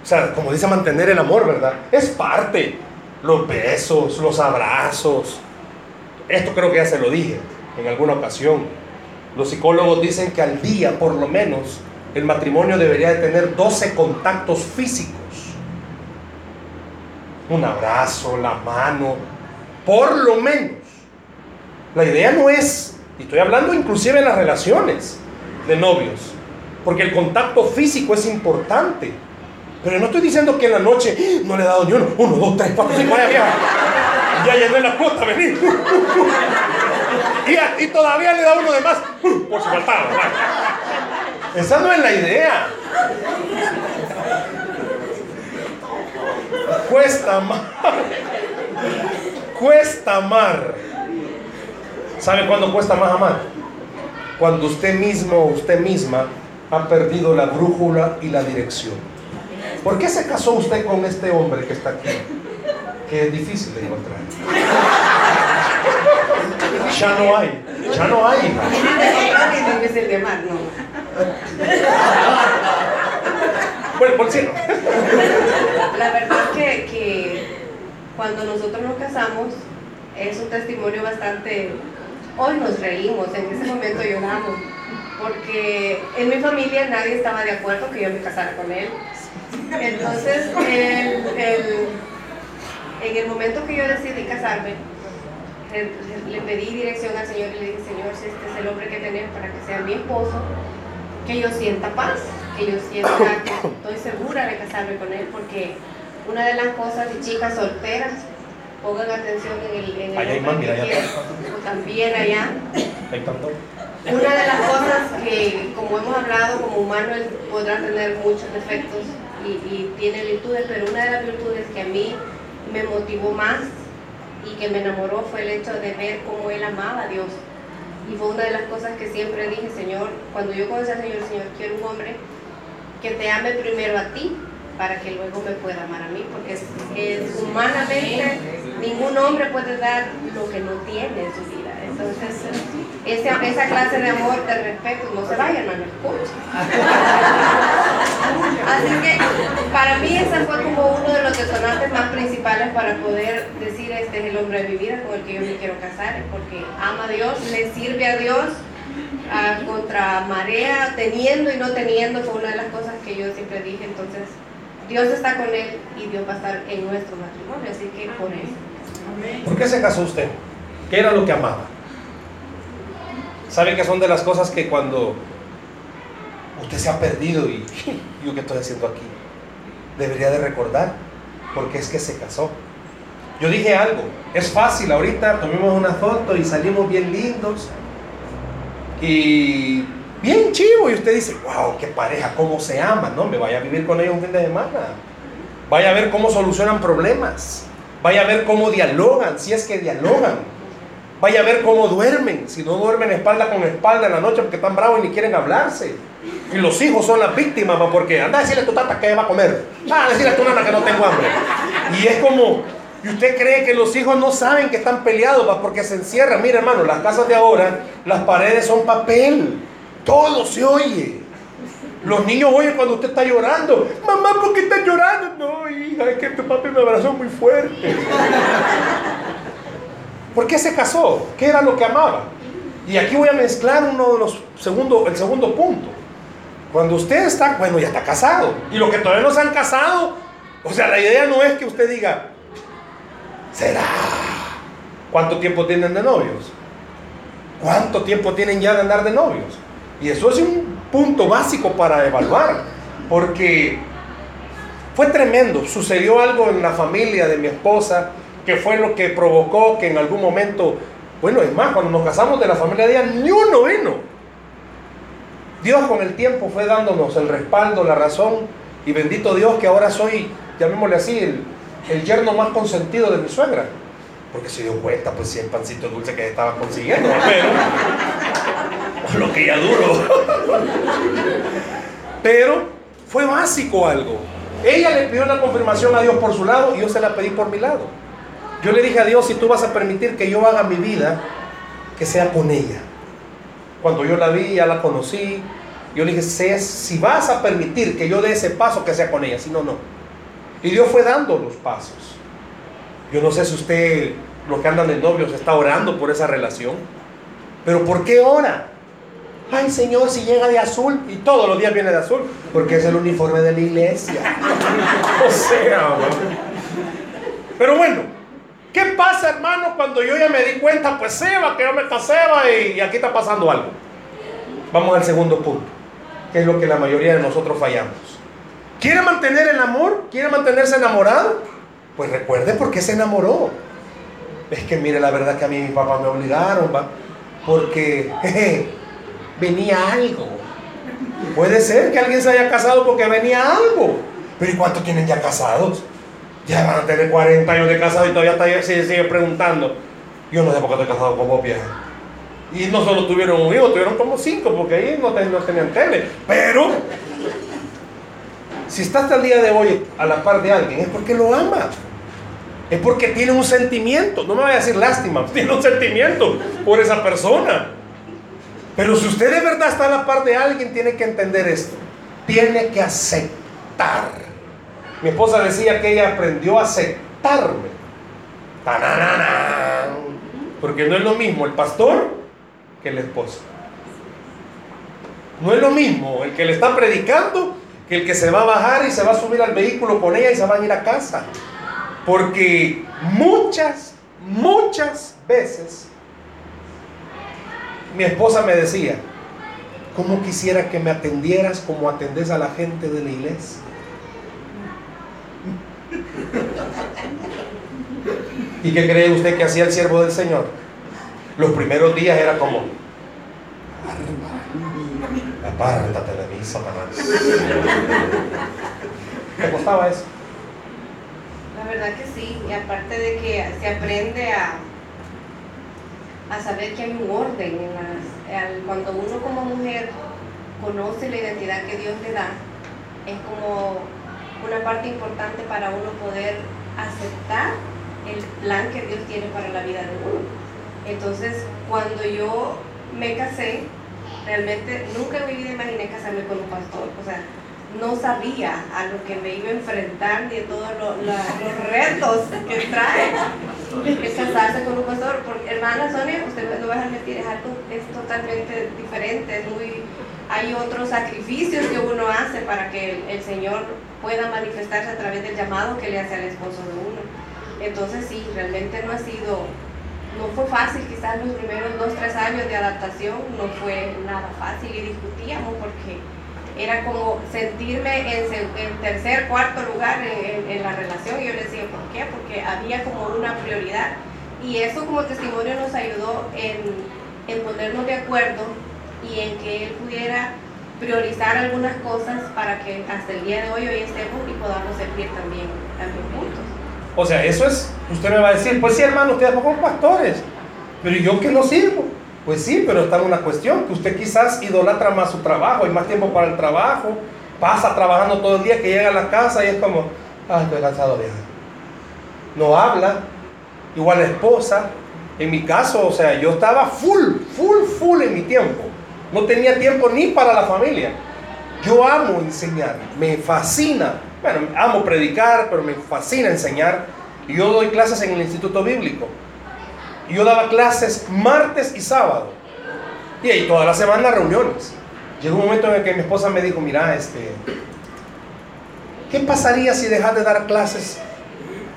O sea, como dice mantener el amor, ¿verdad? Es parte. Los besos, los abrazos. Esto creo que ya se lo dije en alguna ocasión. Los psicólogos dicen que al día, por lo menos, el matrimonio debería de tener 12 contactos físicos. Un abrazo, la mano, por lo menos. La idea no es Y estoy hablando inclusive en las relaciones de novios. Porque el contacto físico es importante. Pero no estoy diciendo que en la noche no le he dado ni uno. Uno, dos, tres, cuatro, cinco, ya, ya llené la cuota, vení. Y, y, todavía le da uno de más. Por si faltaba. Esa no es la idea. Cuesta amar. Cuesta amar. ¿Sabe cuándo cuesta más amar? Cuando usted mismo o usted misma ha perdido la brújula y la dirección. ¿Por qué se casó usted con este hombre que está aquí? Que es difícil de encontrar. Ya no hay, ya no hay. Bueno, por cierto. La verdad que, que cuando nosotros nos casamos es un testimonio bastante... Hoy nos reímos, en ese momento lloramos, porque en mi familia nadie estaba de acuerdo que yo me casara con él. Entonces, en el momento que yo decidí casarme, le pedí dirección al Señor y le dije, Señor, si este es el hombre que tenés para que sea mi esposo, que yo sienta paz, que yo sienta que estoy segura de casarme con él, porque una de las cosas de chicas solteras, pongan atención en el, en el hombre que también allá. Una de las cosas que, como hemos hablado, como humano, él podrá tener muchos defectos y, y tiene virtudes, pero una de las virtudes que a mí me motivó más y que me enamoró fue el hecho de ver cómo él amaba a Dios. Y fue una de las cosas que siempre dije, Señor, cuando yo conocí al Señor, Señor, quiero un hombre que te ame primero a ti para que luego me pueda amar a mí, porque es, humanamente ningún hombre puede dar lo que no tiene en su vida. Entonces, esa, esa clase de amor, de respeto, no se vayan, no escucha. Así que para mí ese fue como uno de los detonantes más principales para poder decir este es el hombre de mi vida con el que yo me quiero casar, porque ama a Dios, le sirve a Dios a contra marea, teniendo y no teniendo, fue una de las cosas que yo siempre dije, entonces Dios está con él y Dios va a estar en nuestro matrimonio, así que por eso. ¿Por qué se casó usted? ¿Qué era lo que amaba? ¿Sabe que son de las cosas que cuando usted se ha perdido y yo qué estoy haciendo aquí? Debería de recordar, porque es que se casó. Yo dije algo, es fácil, ahorita tomemos una foto y salimos bien lindos y bien chivo y usted dice, wow, qué pareja, cómo se aman, ¿no? Me vaya a vivir con ellos un fin de semana. Vaya a ver cómo solucionan problemas. Vaya a ver cómo dialogan, si es que dialogan. Vaya a ver cómo duermen, si no duermen espalda con espalda en la noche porque están bravos y ni quieren hablarse. Y los hijos son las víctimas, porque anda a decirle a tu tata que va a comer. Ah, decirle a tu nana que no tengo hambre. Y es como, y usted cree que los hijos no saben que están peleados porque se encierran. Mira, hermano, las casas de ahora, las paredes son papel. Todo se oye. Los niños oyen cuando usted está llorando. Mamá, ¿por qué estás llorando? No, hija, es que tu papi me abrazó muy fuerte. ¿Por qué se casó? ¿Qué era lo que amaba? Y aquí voy a mezclar uno de los segundo, el segundo punto. Cuando usted está, bueno, ya está casado. Y los que todavía no se han casado, o sea, la idea no es que usted diga, será. ¿Cuánto tiempo tienen de novios? ¿Cuánto tiempo tienen ya de andar de novios? Y eso es un punto básico para evaluar, porque fue tremendo. Sucedió algo en la familia de mi esposa que fue lo que provocó que en algún momento, bueno, es más, cuando nos casamos de la familia de ella, ni uno vino. Dios con el tiempo fue dándonos el respaldo, la razón, y bendito Dios que ahora soy, llamémosle así, el, el yerno más consentido de mi suegra. Porque se dio cuenta, pues, si el pancito dulce que estaba consiguiendo, pero lo que ya duro. Pero fue básico algo. Ella le pidió la confirmación a Dios por su lado y yo se la pedí por mi lado. Yo le dije a Dios, si tú vas a permitir que yo haga mi vida, que sea con ella. Cuando yo la vi, ya la conocí, yo le dije, si vas a permitir que yo dé ese paso, que sea con ella, si no, no. Y Dios fue dando los pasos. Yo no sé si usted, los que andan de novios, está orando por esa relación. Pero ¿por qué ora? Ay Señor, si llega de azul, y todos los días viene de azul, porque es el uniforme de la iglesia. o sea, pero bueno, ¿Qué pasa, hermano, cuando yo ya me di cuenta, pues Seba, que yo me casé y, y aquí está pasando algo? Vamos al segundo punto, que es lo que la mayoría de nosotros fallamos. ¿Quiere mantener el amor? ¿Quiere mantenerse enamorado? Pues recuerde por qué se enamoró. Es que mire, la verdad que a mí mi papá me obligaron, ¿va? porque venía algo. Puede ser que alguien se haya casado porque venía algo. Pero ¿y cuántos tienen ya casados? Ya van a tener 40 años de casado y todavía se sigue preguntando. Yo no sé por qué estoy casado con vos, vieja. Y no solo tuvieron un hijo, tuvieron como cinco, porque ahí no, tenían tele. Pero, si está hasta el día de hoy a la par de alguien, es porque lo ama. Es porque tiene un sentimiento. No me voy a decir lástima, tiene un sentimiento por esa persona. Pero si usted de verdad está a la par de alguien, tiene que entender esto. Tiene que aceptar. Mi esposa decía que ella aprendió a aceptarme. Porque no es lo mismo el pastor que el esposo. No es lo mismo el que le está predicando que el que se va a bajar y se va a subir al vehículo con ella y se va a ir a casa. Porque muchas, muchas veces mi esposa me decía, ¿cómo quisiera que me atendieras como atendes a la gente de la iglesia? ¿Y qué cree usted que hacía el siervo del Señor? Los primeros días era como, apártate de mí, Satanás. ¿Qué costaba eso? La verdad que sí, y aparte de que se aprende a, a saber que hay un orden en las, cuando uno como mujer conoce la identidad que Dios le da, es como una parte importante para uno poder aceptar el plan que Dios tiene para la vida de uno. Entonces, cuando yo me casé, realmente nunca en mi vida imaginé casarme con un pastor. O sea, no sabía a lo que me iba a enfrentar ni todos los retos que trae el casarse con un pastor. Porque, hermana Sonia, usted no va a mentir, es algo es totalmente diferente, es muy, hay otros sacrificios que uno hace para que el, Señor pueda manifestarse a través del llamado que le hace al esposo de uno. Entonces sí, realmente no ha sido, no fue fácil, quizás los primeros dos, tres años de adaptación no fue nada fácil y discutíamos porque era como sentirme en, tercer, cuarto lugar en, la relación. Y yo le decía, ¿por qué? Porque había como una prioridad. Y eso como testimonio nos ayudó en, ponernos de acuerdo y en que él pudiera priorizar algunas cosas para que hasta el día de hoy hoy estemos y podamos servir también, también juntos. O sea, eso es, usted me va a decir, pues sí hermano, ustedes son pastores, pero yo que no sirvo. Pues sí, pero está una cuestión, que usted quizás idolatra más su trabajo, hay más tiempo para el trabajo, pasa trabajando todo el día, que llega a la casa y es como, ah, estoy cansado, vieja. No habla, igual la esposa. En mi caso, o sea, yo estaba full, full, full en mi tiempo. No tenía tiempo ni para la familia. Yo amo enseñar, me fascina. Bueno, amo predicar, pero me fascina enseñar. Y yo doy clases en el Instituto Bíblico. Y yo daba clases martes y sábado. Y ahí toda la semana reuniones. Llegó un momento en el que mi esposa me dijo, mira, este, ¿qué pasaría si dejas de dar clases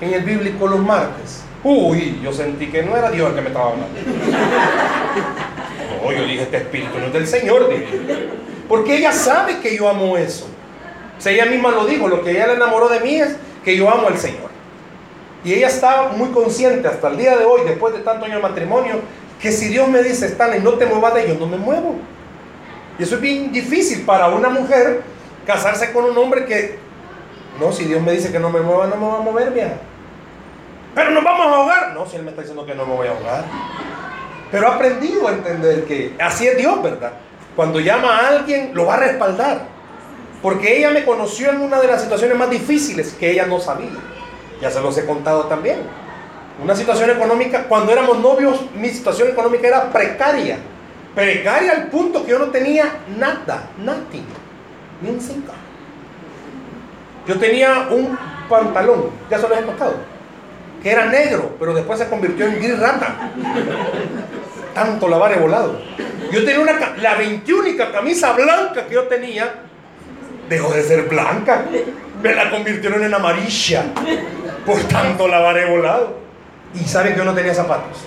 en el bíblico los martes? Uy, yo sentí que no era Dios el que me estaba hablando. No, yo dije, este espíritu no es del Señor, Porque ella sabe que yo amo eso. O sea, ella misma lo dijo, lo que ella le enamoró de mí es que yo amo al Señor. Y ella estaba muy consciente hasta el día de hoy, después de tanto años de matrimonio, que si Dios me dice, y no te muevas de ellos, no me muevo. Y eso es bien difícil para una mujer casarse con un hombre que, no, si Dios me dice que no me mueva, no me va a mover, vieja. Pero nos vamos a ahogar. No, si Él me está diciendo que no me voy a ahogar. Pero he aprendido a entender que así es Dios, ¿verdad? Cuando llama a alguien, lo va a respaldar. Porque ella me conoció en una de las situaciones más difíciles que ella no sabía. Ya se los he contado también. Una situación económica, cuando éramos novios, mi situación económica era precaria. Precaria al punto que yo no tenía nada, nothing, ni un cinco. Yo tenía un pantalón, ya se los he contado, que era negro, pero después se convirtió en gris rata. Tanto lavar volado. Yo tenía una, la 21 camisa blanca que yo tenía, dejó de ser blanca. Me la convirtieron en amarilla por tanto lavar volado. Y sabe que yo no tenía zapatos.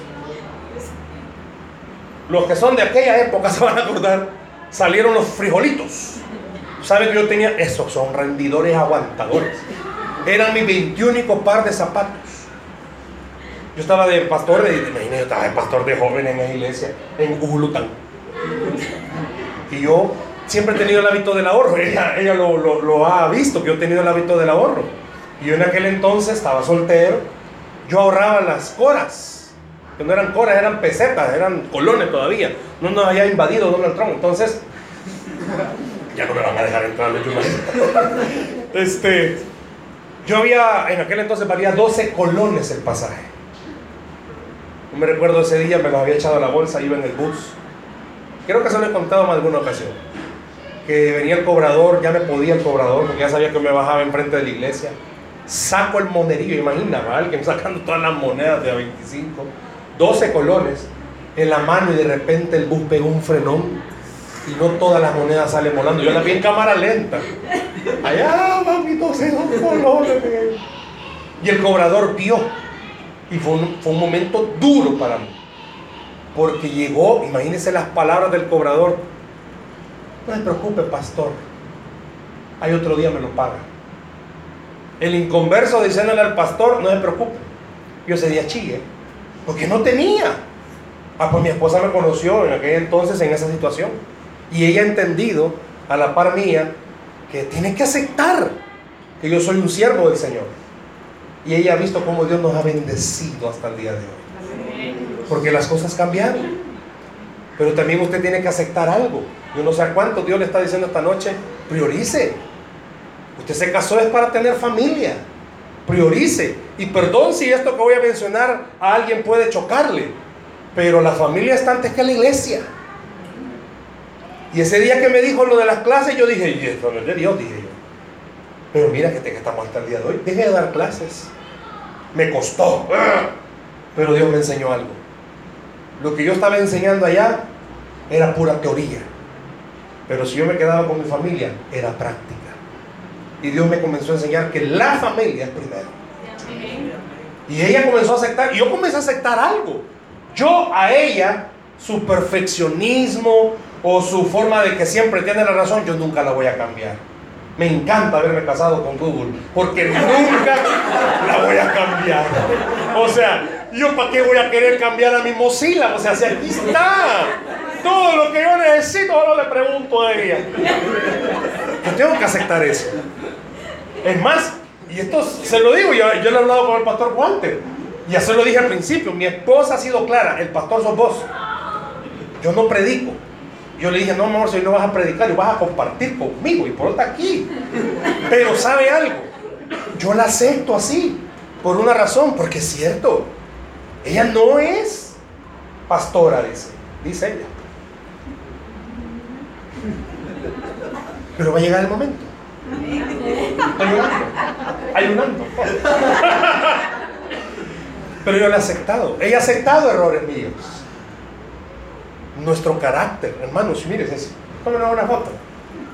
Los que son de aquella época se van a acordar, salieron los frijolitos. ¿Sabe que yo tenía? Esos son rendidores aguantadores. Eran mi 21 par de zapatos. Yo estaba de pastor, de, yo estaba de pastor de joven en la iglesia, en Ujulután. Y yo siempre he tenido el hábito del ahorro. Ella, ella lo, ha visto, que yo he tenido el hábito del ahorro. Y yo en aquel entonces estaba soltero. Yo ahorraba las coras. Que no eran coras, eran pesetas, eran colones todavía. No nos había invadido Donald Trump. Entonces, ya no me van a dejar entrar, Este, yo había, en aquel entonces valía 12 colones el pasaje. No me recuerdo ese día, me lo había echado a la bolsa, iba en el bus. Creo que se lo he contado en alguna ocasión que venía el cobrador, ya me podía el cobrador, porque ya sabía que me bajaba enfrente de la iglesia. Saco el monerillo, imagina, alguien sacando todas las monedas de a 25, 12 colones en la mano y de repente el bus pegó un frenón y no todas las monedas salen volando. Yo la vi en cámara lenta. Allá mis 12 colones. Y el cobrador vio. Y fue un, fue un momento duro para mí. Porque llegó, imagínense las palabras del cobrador no se preocupe, pastor. Hay otro día me lo paga. El inconverso diciéndole al pastor, no se preocupe. Yo ese día chille, porque no tenía. Ah, pues mi esposa me conoció en aquel entonces en esa situación. Y ella ha entendido, a la par mía, que tiene que aceptar que yo soy un siervo del Señor. Y ella ha visto cómo Dios nos ha bendecido hasta el día de hoy. Porque las cosas cambiaron. Pero también usted tiene que aceptar algo. Yo no sé a cuánto Dios le está diciendo esta noche, priorice. Usted se casó es para tener familia. Priorice. Y perdón si esto que voy a mencionar a alguien puede chocarle, pero la familia está antes que la iglesia. Y ese día que me dijo lo de las clases, yo dije, y Dios, dije yo. Pero mira que, que estamos hasta el día de hoy. Deje de dar clases. Me costó. Pero Dios me enseñó algo. Lo que yo estaba enseñando allá era pura teoría. Pero si yo me quedaba con mi familia, era práctica. Y Dios me comenzó a enseñar que la familia es primero. Y ella comenzó a aceptar, y yo comencé a aceptar algo. Yo a ella, su perfeccionismo o su forma de que siempre tiene la razón, yo nunca la voy a cambiar. Me encanta haberme casado con Google, porque nunca la voy a cambiar. O sea, yo para qué voy a querer cambiar a mi Mozilla, o sea, si aquí está. Todo lo que yo necesito, ahora le pregunto a ella. Yo tengo que aceptar eso. Es más, y esto se lo digo, yo, yo he hablado con el pastor Walter. Y así lo dije al principio, mi esposa ha sido clara, el pastor sos vos. Yo no predico. Yo le dije, no, amor, si no vas a predicar, y vas a compartir conmigo y por está aquí. Pero sabe algo, yo la acepto así, por una razón, porque es cierto, ella no es pastora, dice, dice ella. Pero va a llegar el momento. Ayunando. Ayunando. Pero yo le he aceptado. Ella ha aceptado errores míos. Nuestro carácter, hermanos, mire, una buena foto.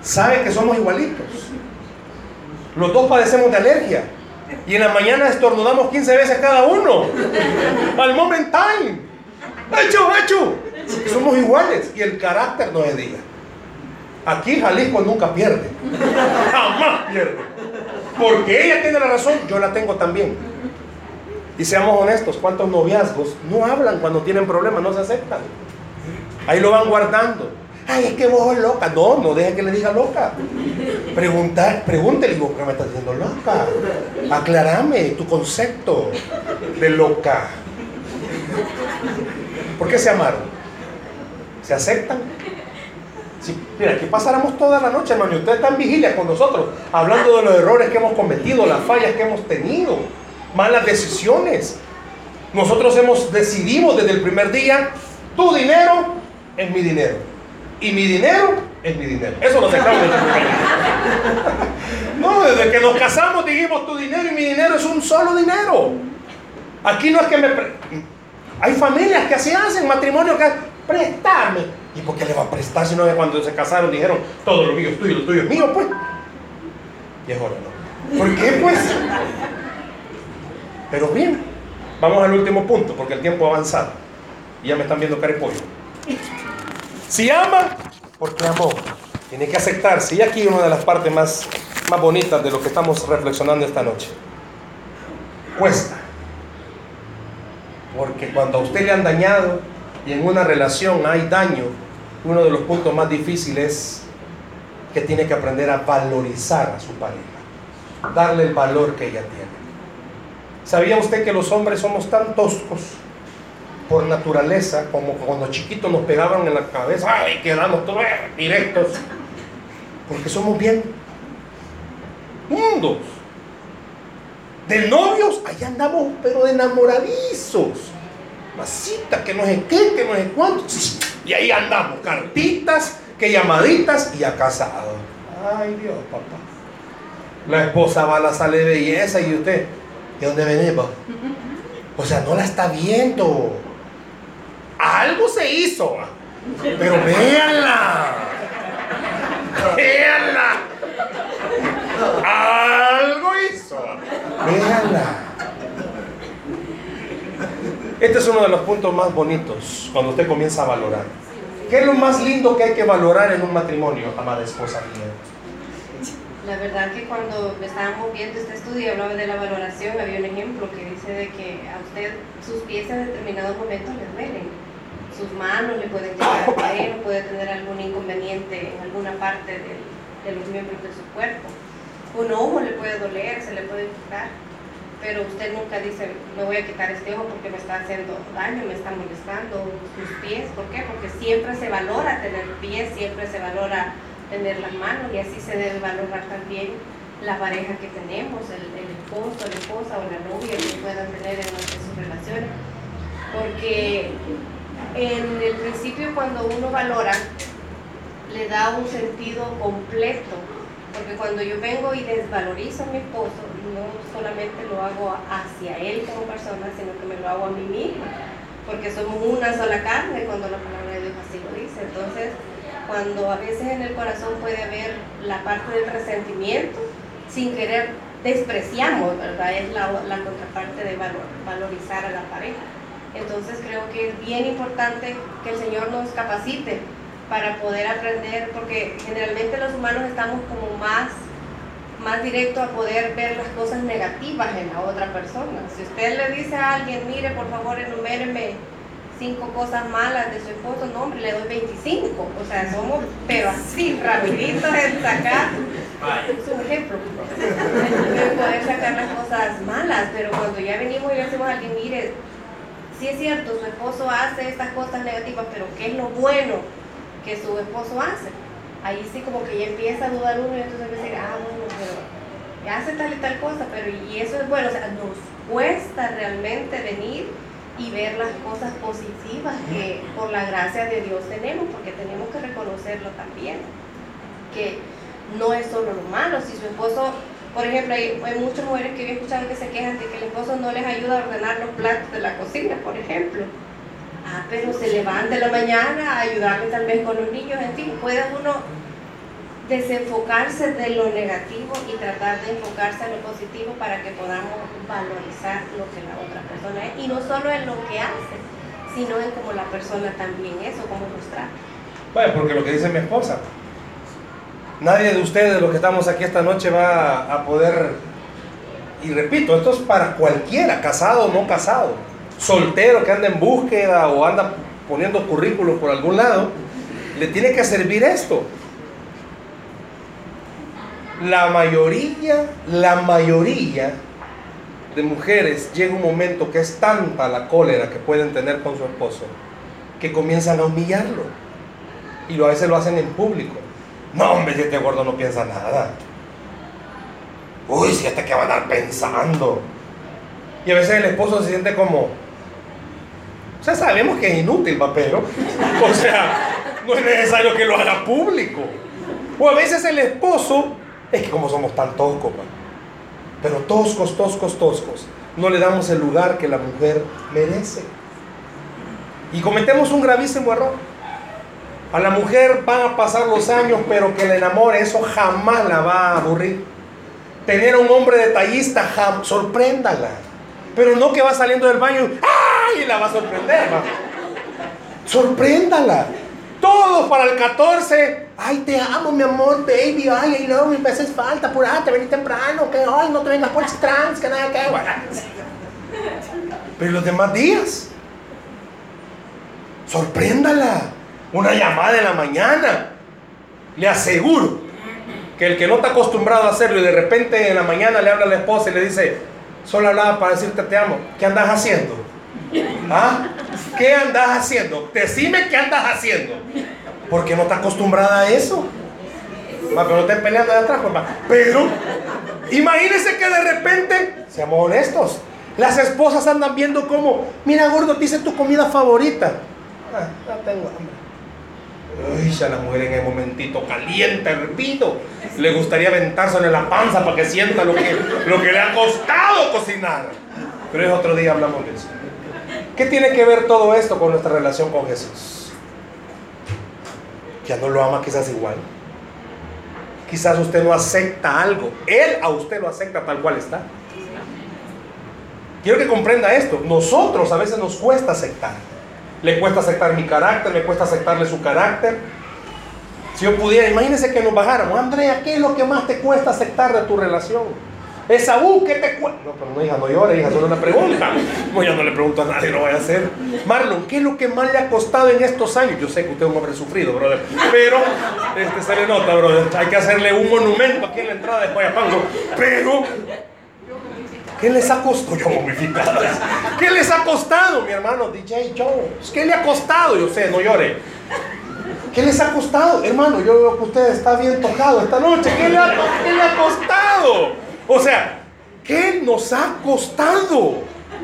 Sabe que somos igualitos. Los dos padecemos de alergia. Y en la mañana estornudamos 15 veces cada uno. Al moment time. ¡Hecho, hecho! Somos iguales. Y el carácter no es diga. Aquí Jalisco nunca pierde. Jamás pierde. Porque ella tiene la razón, yo la tengo también. Y seamos honestos, ¿cuántos noviazgos no hablan cuando tienen problemas, no se aceptan? Ahí lo van guardando. Ay, es que vos sos loca. No, no deje que le diga loca. Pregunta, pregúntele, ¿por qué me estás diciendo loca? Aclarame tu concepto de loca. ¿Por qué se amaron? ¿Se aceptan? mira, aquí pasáramos toda la noche, hermano, y ustedes están vigilia con nosotros, hablando de los errores que hemos cometido, las fallas que hemos tenido, malas decisiones. Nosotros hemos decidido desde el primer día, tu dinero es mi dinero. Y mi dinero es mi dinero. Eso lo de No, desde que nos casamos dijimos tu dinero y mi dinero es un solo dinero. Aquí no es que me... Hay familias que así hacen, matrimonio que... Préstame ¿Y por qué le va a prestar si no es cuando se casaron dijeron todo lo mío es tuyo, lo tuyo es mío, pues? Y es hora, ¿no? ¿Por qué, pues? Pero bien, Vamos al último punto, porque el tiempo ha avanzado. Y ya me están viendo cara. Si ama, porque amó. Tiene que aceptarse. Y aquí una de las partes más, más bonitas de lo que estamos reflexionando esta noche. Cuesta. Porque cuando a usted le han dañado y en una relación hay daño, uno de los puntos más difíciles es que tiene que aprender a valorizar a su pareja, darle el valor que ella tiene. ¿Sabía usted que los hombres somos tan toscos por naturaleza como cuando chiquitos nos pegaban en la cabeza y quedamos todos directos? Porque somos bien mundos. De novios, allá andamos, pero de enamoradizos. Masita, que no sé qué, que no sé cuánto. Y ahí andamos, cartitas, que llamaditas y a casado. Ay Dios, papá. La esposa va a la sala de belleza y usted, ¿de dónde venimos? O sea, no la está viendo. Algo se hizo. Pero véanla. Véanla. Algo hizo. Véanla. Este es uno de los puntos más bonitos cuando usted comienza a valorar. ¿Qué es lo más lindo que hay que valorar en un matrimonio, amada esposa mía? La verdad que cuando estábamos viendo este estudio hablaba de la valoración, había un ejemplo que dice de que a usted sus pies en determinados momentos le duelen, sus manos le pueden llegar a caer, puede tener algún inconveniente en alguna parte de, los miembros de su cuerpo. Un ojo le puede doler, se le puede quitar pero usted nunca dice, me voy a quitar este ojo porque me está haciendo daño, me está molestando, sus pies, ¿por qué? Porque siempre se valora tener pies, siempre se valora tener las manos y así se debe valorar también la pareja que tenemos, el, esposo, la esposa o la novia que puedan tener en, sus relaciones. Porque en el principio cuando uno valora, le da un sentido completo porque cuando yo vengo y desvalorizo a mi esposo, no solamente lo hago hacia él como persona, sino que me lo hago a mí misma. Porque somos una sola carne cuando la palabra de Dios así lo dice. Entonces, cuando a veces en el corazón puede haber la parte del resentimiento, sin querer despreciamos, ¿verdad? Es la, la contraparte de valor, valorizar a la pareja. Entonces creo que es bien importante que el Señor nos capacite para poder aprender, porque generalmente los humanos estamos como más, más directos a poder ver las cosas negativas en la otra persona. Si usted le dice a alguien, mire, por favor, enuméreme cinco cosas malas de su esposo, no, hombre, le doy 25. O sea, somos, pero así, rapiditos en sacar. Es un ejemplo. De poder sacar las cosas malas, pero cuando ya venimos y le decimos a alguien, mire, sí es cierto, su esposo hace estas cosas negativas, pero ¿qué es lo bueno? que su esposo hace. Ahí sí como que ya empieza a dudar uno y entonces decir, ah, bueno, pero hace tal y tal cosa, pero y eso es bueno, o sea, nos cuesta realmente venir y ver las cosas positivas que por la gracia de Dios tenemos, porque tenemos que reconocerlo también, que no es solo lo malo, si su esposo, por ejemplo, hay, muchas mujeres que he escuchado que se quejan de que el esposo no les ayuda a ordenar los platos de la cocina, por ejemplo Ah, pero se levanta en la mañana a ayudarle tal vez con los niños, en fin, puede uno desenfocarse de lo negativo y tratar de enfocarse en lo positivo para que podamos valorizar lo que la otra persona es y no solo en lo que hace, sino en cómo la persona también es o cómo nos trata. Bueno, porque lo que dice mi esposa, nadie de ustedes, los que estamos aquí esta noche, va a poder, y repito, esto es para cualquiera, casado o no casado soltero que anda en búsqueda o anda poniendo currículos por algún lado, le tiene que servir esto. La mayoría, la mayoría de mujeres llega un momento que es tanta la cólera que pueden tener con su esposo que comienzan a humillarlo. Y a veces lo hacen en público. No, hombre, este gordo no piensa nada. Uy, si este que va a andar pensando. Y a veces el esposo se siente como, o sea, sabemos que es inútil, pero, o sea, no es necesario que lo haga público. O a veces el esposo, es que como somos tan toscos, pero toscos, toscos, toscos, no le damos el lugar que la mujer merece. Y cometemos un gravísimo error. A la mujer van a pasar los años, pero que le enamore, eso jamás la va a aburrir. Tener a un hombre detallista, sorpréndala Pero no que va saliendo del baño ¡ay! y la va a sorprender. Va. Sorpréndala. Todos para el 14. Ay, te amo, mi amor, baby. Ay, I love me haces falta. Apurate, vení temprano. Que hoy no te vengas por trans, que nada que. Pero los demás días. Sorpréndala. Una llamada en la mañana. Le aseguro que el que no está acostumbrado a hacerlo y de repente en la mañana le habla a la esposa y le dice, solo hablaba para decirte te amo, ¿qué andas haciendo? ¿Ah? ¿Qué andas haciendo? Decime qué andas haciendo. Porque no está acostumbrada a eso. pero no estén peleando de atrás, papá. Pero imagínense que de repente, seamos honestos, las esposas andan viendo como, mira gordo, dice tu comida favorita. Ah, no tengo hambre. Uy, ya la mujer en el momentito caliente, hervido. Le gustaría aventárselo en la panza para que sienta lo que, lo que le ha costado cocinar. Pero es otro día hablamos de eso. ¿Qué tiene que ver todo esto con nuestra relación con Jesús? Ya no lo ama quizás igual. Quizás usted no acepta algo. Él a usted lo acepta tal cual está. Quiero que comprenda esto. Nosotros a veces nos cuesta aceptar. Le cuesta aceptar mi carácter, le cuesta aceptarle su carácter. Si yo pudiera, imagínense que nos bajáramos. Andrea, ¿qué es lo que más te cuesta aceptar de tu relación? Esaú, ¿qué te cuesta? No, pero no, hija, no llores, hija, solo una pregunta. No, yo no le pregunto a nadie, no vaya a hacer. Marlon, ¿qué es lo que más le ha costado en estos años? Yo sé que usted es un hombre sufrido, brother. Pero, este, se le nota, brother. Hay que hacerle un monumento aquí en la entrada de Guayapango. Pero, ¿Qué les ha costado? Yo ¿Qué les ha costado, mi hermano DJ Jones? ¿Qué le ha costado? Yo sé, no llore. ¿Qué les ha costado? Hermano, yo veo que usted está bien tocado esta noche. ¿Qué le ha, costado? O sea, ¿qué nos ha costado?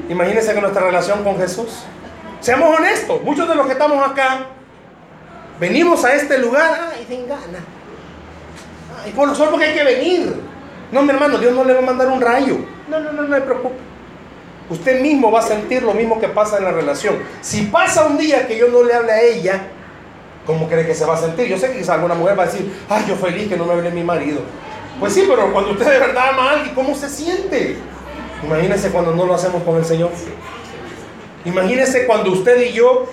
Imagínense que nuestra relación con Jesús. Seamos honestos, muchos de los que estamos acá venimos a este lugar, ay, sin gana. Ay, por nosotros porque hay que venir. No, mi hermano, Dios no le va a mandar un rayo. No, no, no, no me preocupe. Usted mismo va a sentir lo mismo que pasa en la relación. Si pasa un día que yo no le hable a ella, ¿cómo cree que se va a sentir? Yo sé que quizá alguna mujer va a decir, ay, yo feliz que no me hable mi marido. Pues sí, pero cuando usted de verdad ama a alguien, ¿cómo se siente? Imagínese cuando no lo hacemos con el Señor. Imagínese cuando usted y yo,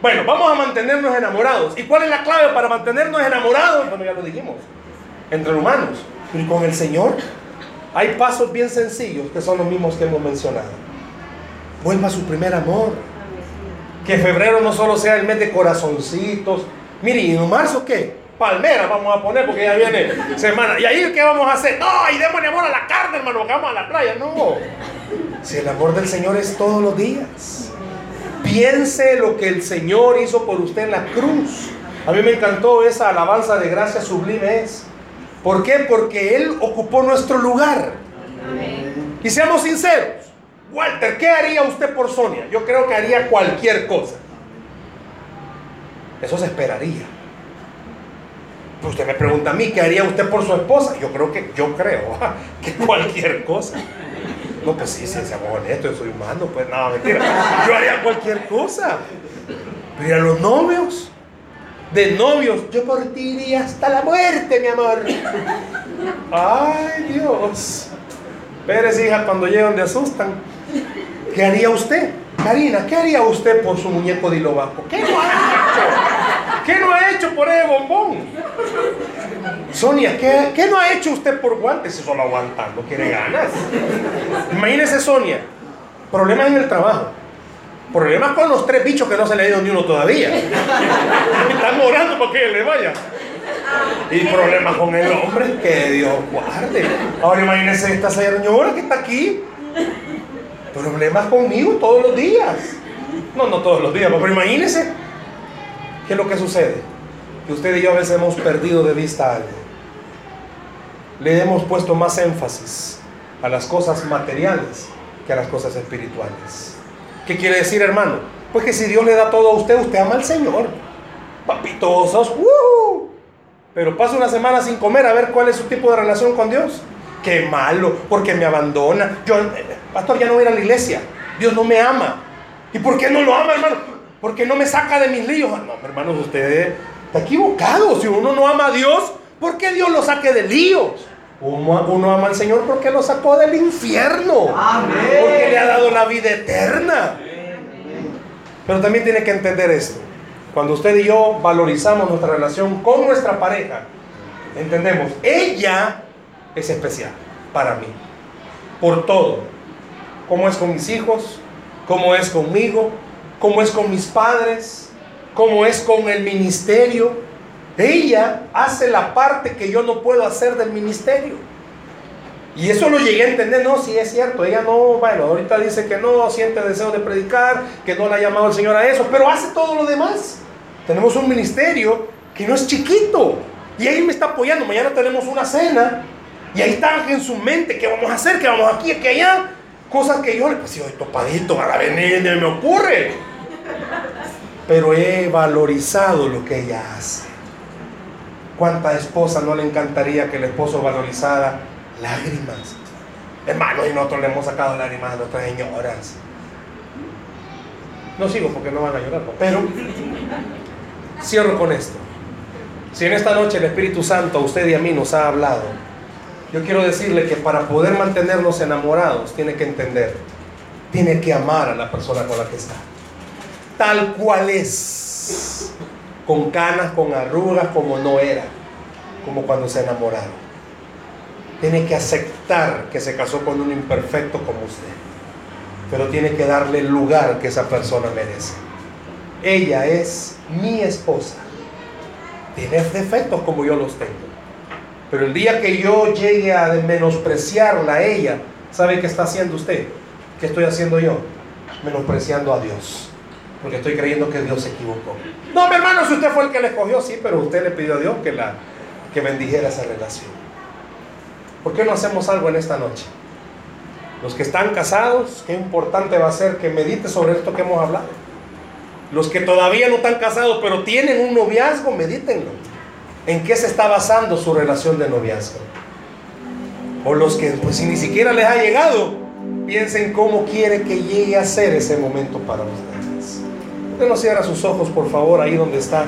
bueno, vamos a mantenernos enamorados. ¿Y cuál es la clave para mantenernos enamorados? Bueno, ya lo dijimos, entre humanos. Y con el Señor hay pasos bien sencillos que son los mismos que hemos mencionado. Vuelva a su primer amor. Que febrero no solo sea el mes de corazoncitos. Mire, ¿y en marzo qué? Palmera vamos a poner porque ya viene semana. ¿Y ahí qué vamos a hacer? No, y démosle amor a la carne, hermano, porque vamos a la playa. No. Si el amor del Señor es todos los días. Piense lo que el Señor hizo por usted en la cruz. A mí me encantó esa alabanza de gracia sublime es. ¿Por qué? Porque Él ocupó nuestro lugar. Y seamos sinceros, Walter, ¿qué haría usted por Sonia? Yo creo que haría cualquier cosa. Eso se esperaría. Pues usted me pregunta a mí, ¿qué haría usted por su esposa? Yo creo que, yo creo que cualquier cosa. No, pues sí, sí, seamos honestos, yo soy humano, pues nada, mentira. Yo haría cualquier cosa. Pero a los novios, de novios, yo por ti iría hasta la muerte, mi amor. Ay, Dios. Pérez, hija, cuando llegan de asustan. ¿Qué haría usted? Karina, ¿qué haría usted por su muñeco de hilo ¿Qué no ha hecho? ¿Qué no ha hecho por ese bombón? Sonia, ¿qué, ¿qué, no ha hecho usted por guantes? Solo aguantar, no quiere ganas. Imagínese, Sonia, problemas en el trabajo Problemas con los tres bichos que no se le ha ido ni uno todavía. Están orando para que le vaya. Y problemas con el hombre, que Dios guarde. Ahora imagínense esta señora que está aquí. Problemas conmigo todos los días. No, no todos los días, pero imagínense. ¿Qué es lo que sucede? Que usted y yo a veces hemos perdido de vista algo. Le hemos puesto más énfasis a las cosas materiales que a las cosas espirituales. ¿Qué quiere decir, hermano? Pues que si Dios le da todo a usted, usted ama al Señor. Papitosos, ¡uh! pero pasa una semana sin comer a ver cuál es su tipo de relación con Dios. Qué malo, porque me abandona. Yo, pastor, ya no voy a ir a la iglesia. Dios no me ama. ¿Y por qué no lo ama, hermano? Porque no me saca de mis líos. No, hermanos, usted está equivocado. Si uno no ama a Dios, ¿por qué Dios lo saque de líos? Uno, uno ama al Señor porque lo sacó del infierno. Porque le ha dado la vida eterna. Pero también tiene que entender esto. Cuando usted y yo valorizamos nuestra relación con nuestra pareja, entendemos, ella es especial para mí. Por todo. Cómo es con mis hijos, cómo es conmigo, cómo es con mis padres, cómo es con el ministerio. Ella hace la parte que yo no puedo hacer del ministerio. Y eso lo llegué a entender, no, sí es cierto, ella no, bueno, ahorita dice que no, siente deseo de predicar, que no la ha llamado el Señor a eso, pero hace todo lo demás. Tenemos un ministerio que no es chiquito. Y ahí me está apoyando. Mañana tenemos una cena. Y ahí está en su mente. ¿Qué vamos a hacer? ¿Qué vamos aquí? ¿Qué allá? Cosas que yo le pues, hoy topadito para venir, me ocurre. Pero he valorizado lo que ella hace. ¿Cuánta esposa no le encantaría que el esposo valorizara lágrimas? Hermanos, y nosotros le hemos sacado lágrimas a nuestras señoras. No sigo porque no van a llorar, pero Cierro con esto. Si en esta noche el Espíritu Santo a usted y a mí nos ha hablado, yo quiero decirle que para poder mantenernos enamorados tiene que entender, tiene que amar a la persona con la que está. Tal cual es. Con canas, con arrugas, como no era. Como cuando se enamoraron. Tiene que aceptar que se casó con un imperfecto como usted. Pero tiene que darle el lugar que esa persona merece. Ella es mi esposa. Tiene defectos como yo los tengo. Pero el día que yo llegue a menospreciarla a ella, ¿sabe qué está haciendo usted? ¿Qué estoy haciendo yo? Menospreciando a Dios. Porque estoy creyendo que Dios se equivocó. No, mi hermano, si usted fue el que le escogió, sí, pero usted le pidió a Dios que, la, que bendijera esa relación. ¿Por qué no hacemos algo en esta noche? Los que están casados, qué importante va a ser que medite sobre esto que hemos hablado. Los que todavía no están casados, pero tienen un noviazgo, medítenlo. ¿En qué se está basando su relación de noviazgo? O los que pues si ni siquiera les ha llegado, piensen cómo quiere que llegue a ser ese momento para ustedes. No cierra sus ojos, por favor, ahí donde está.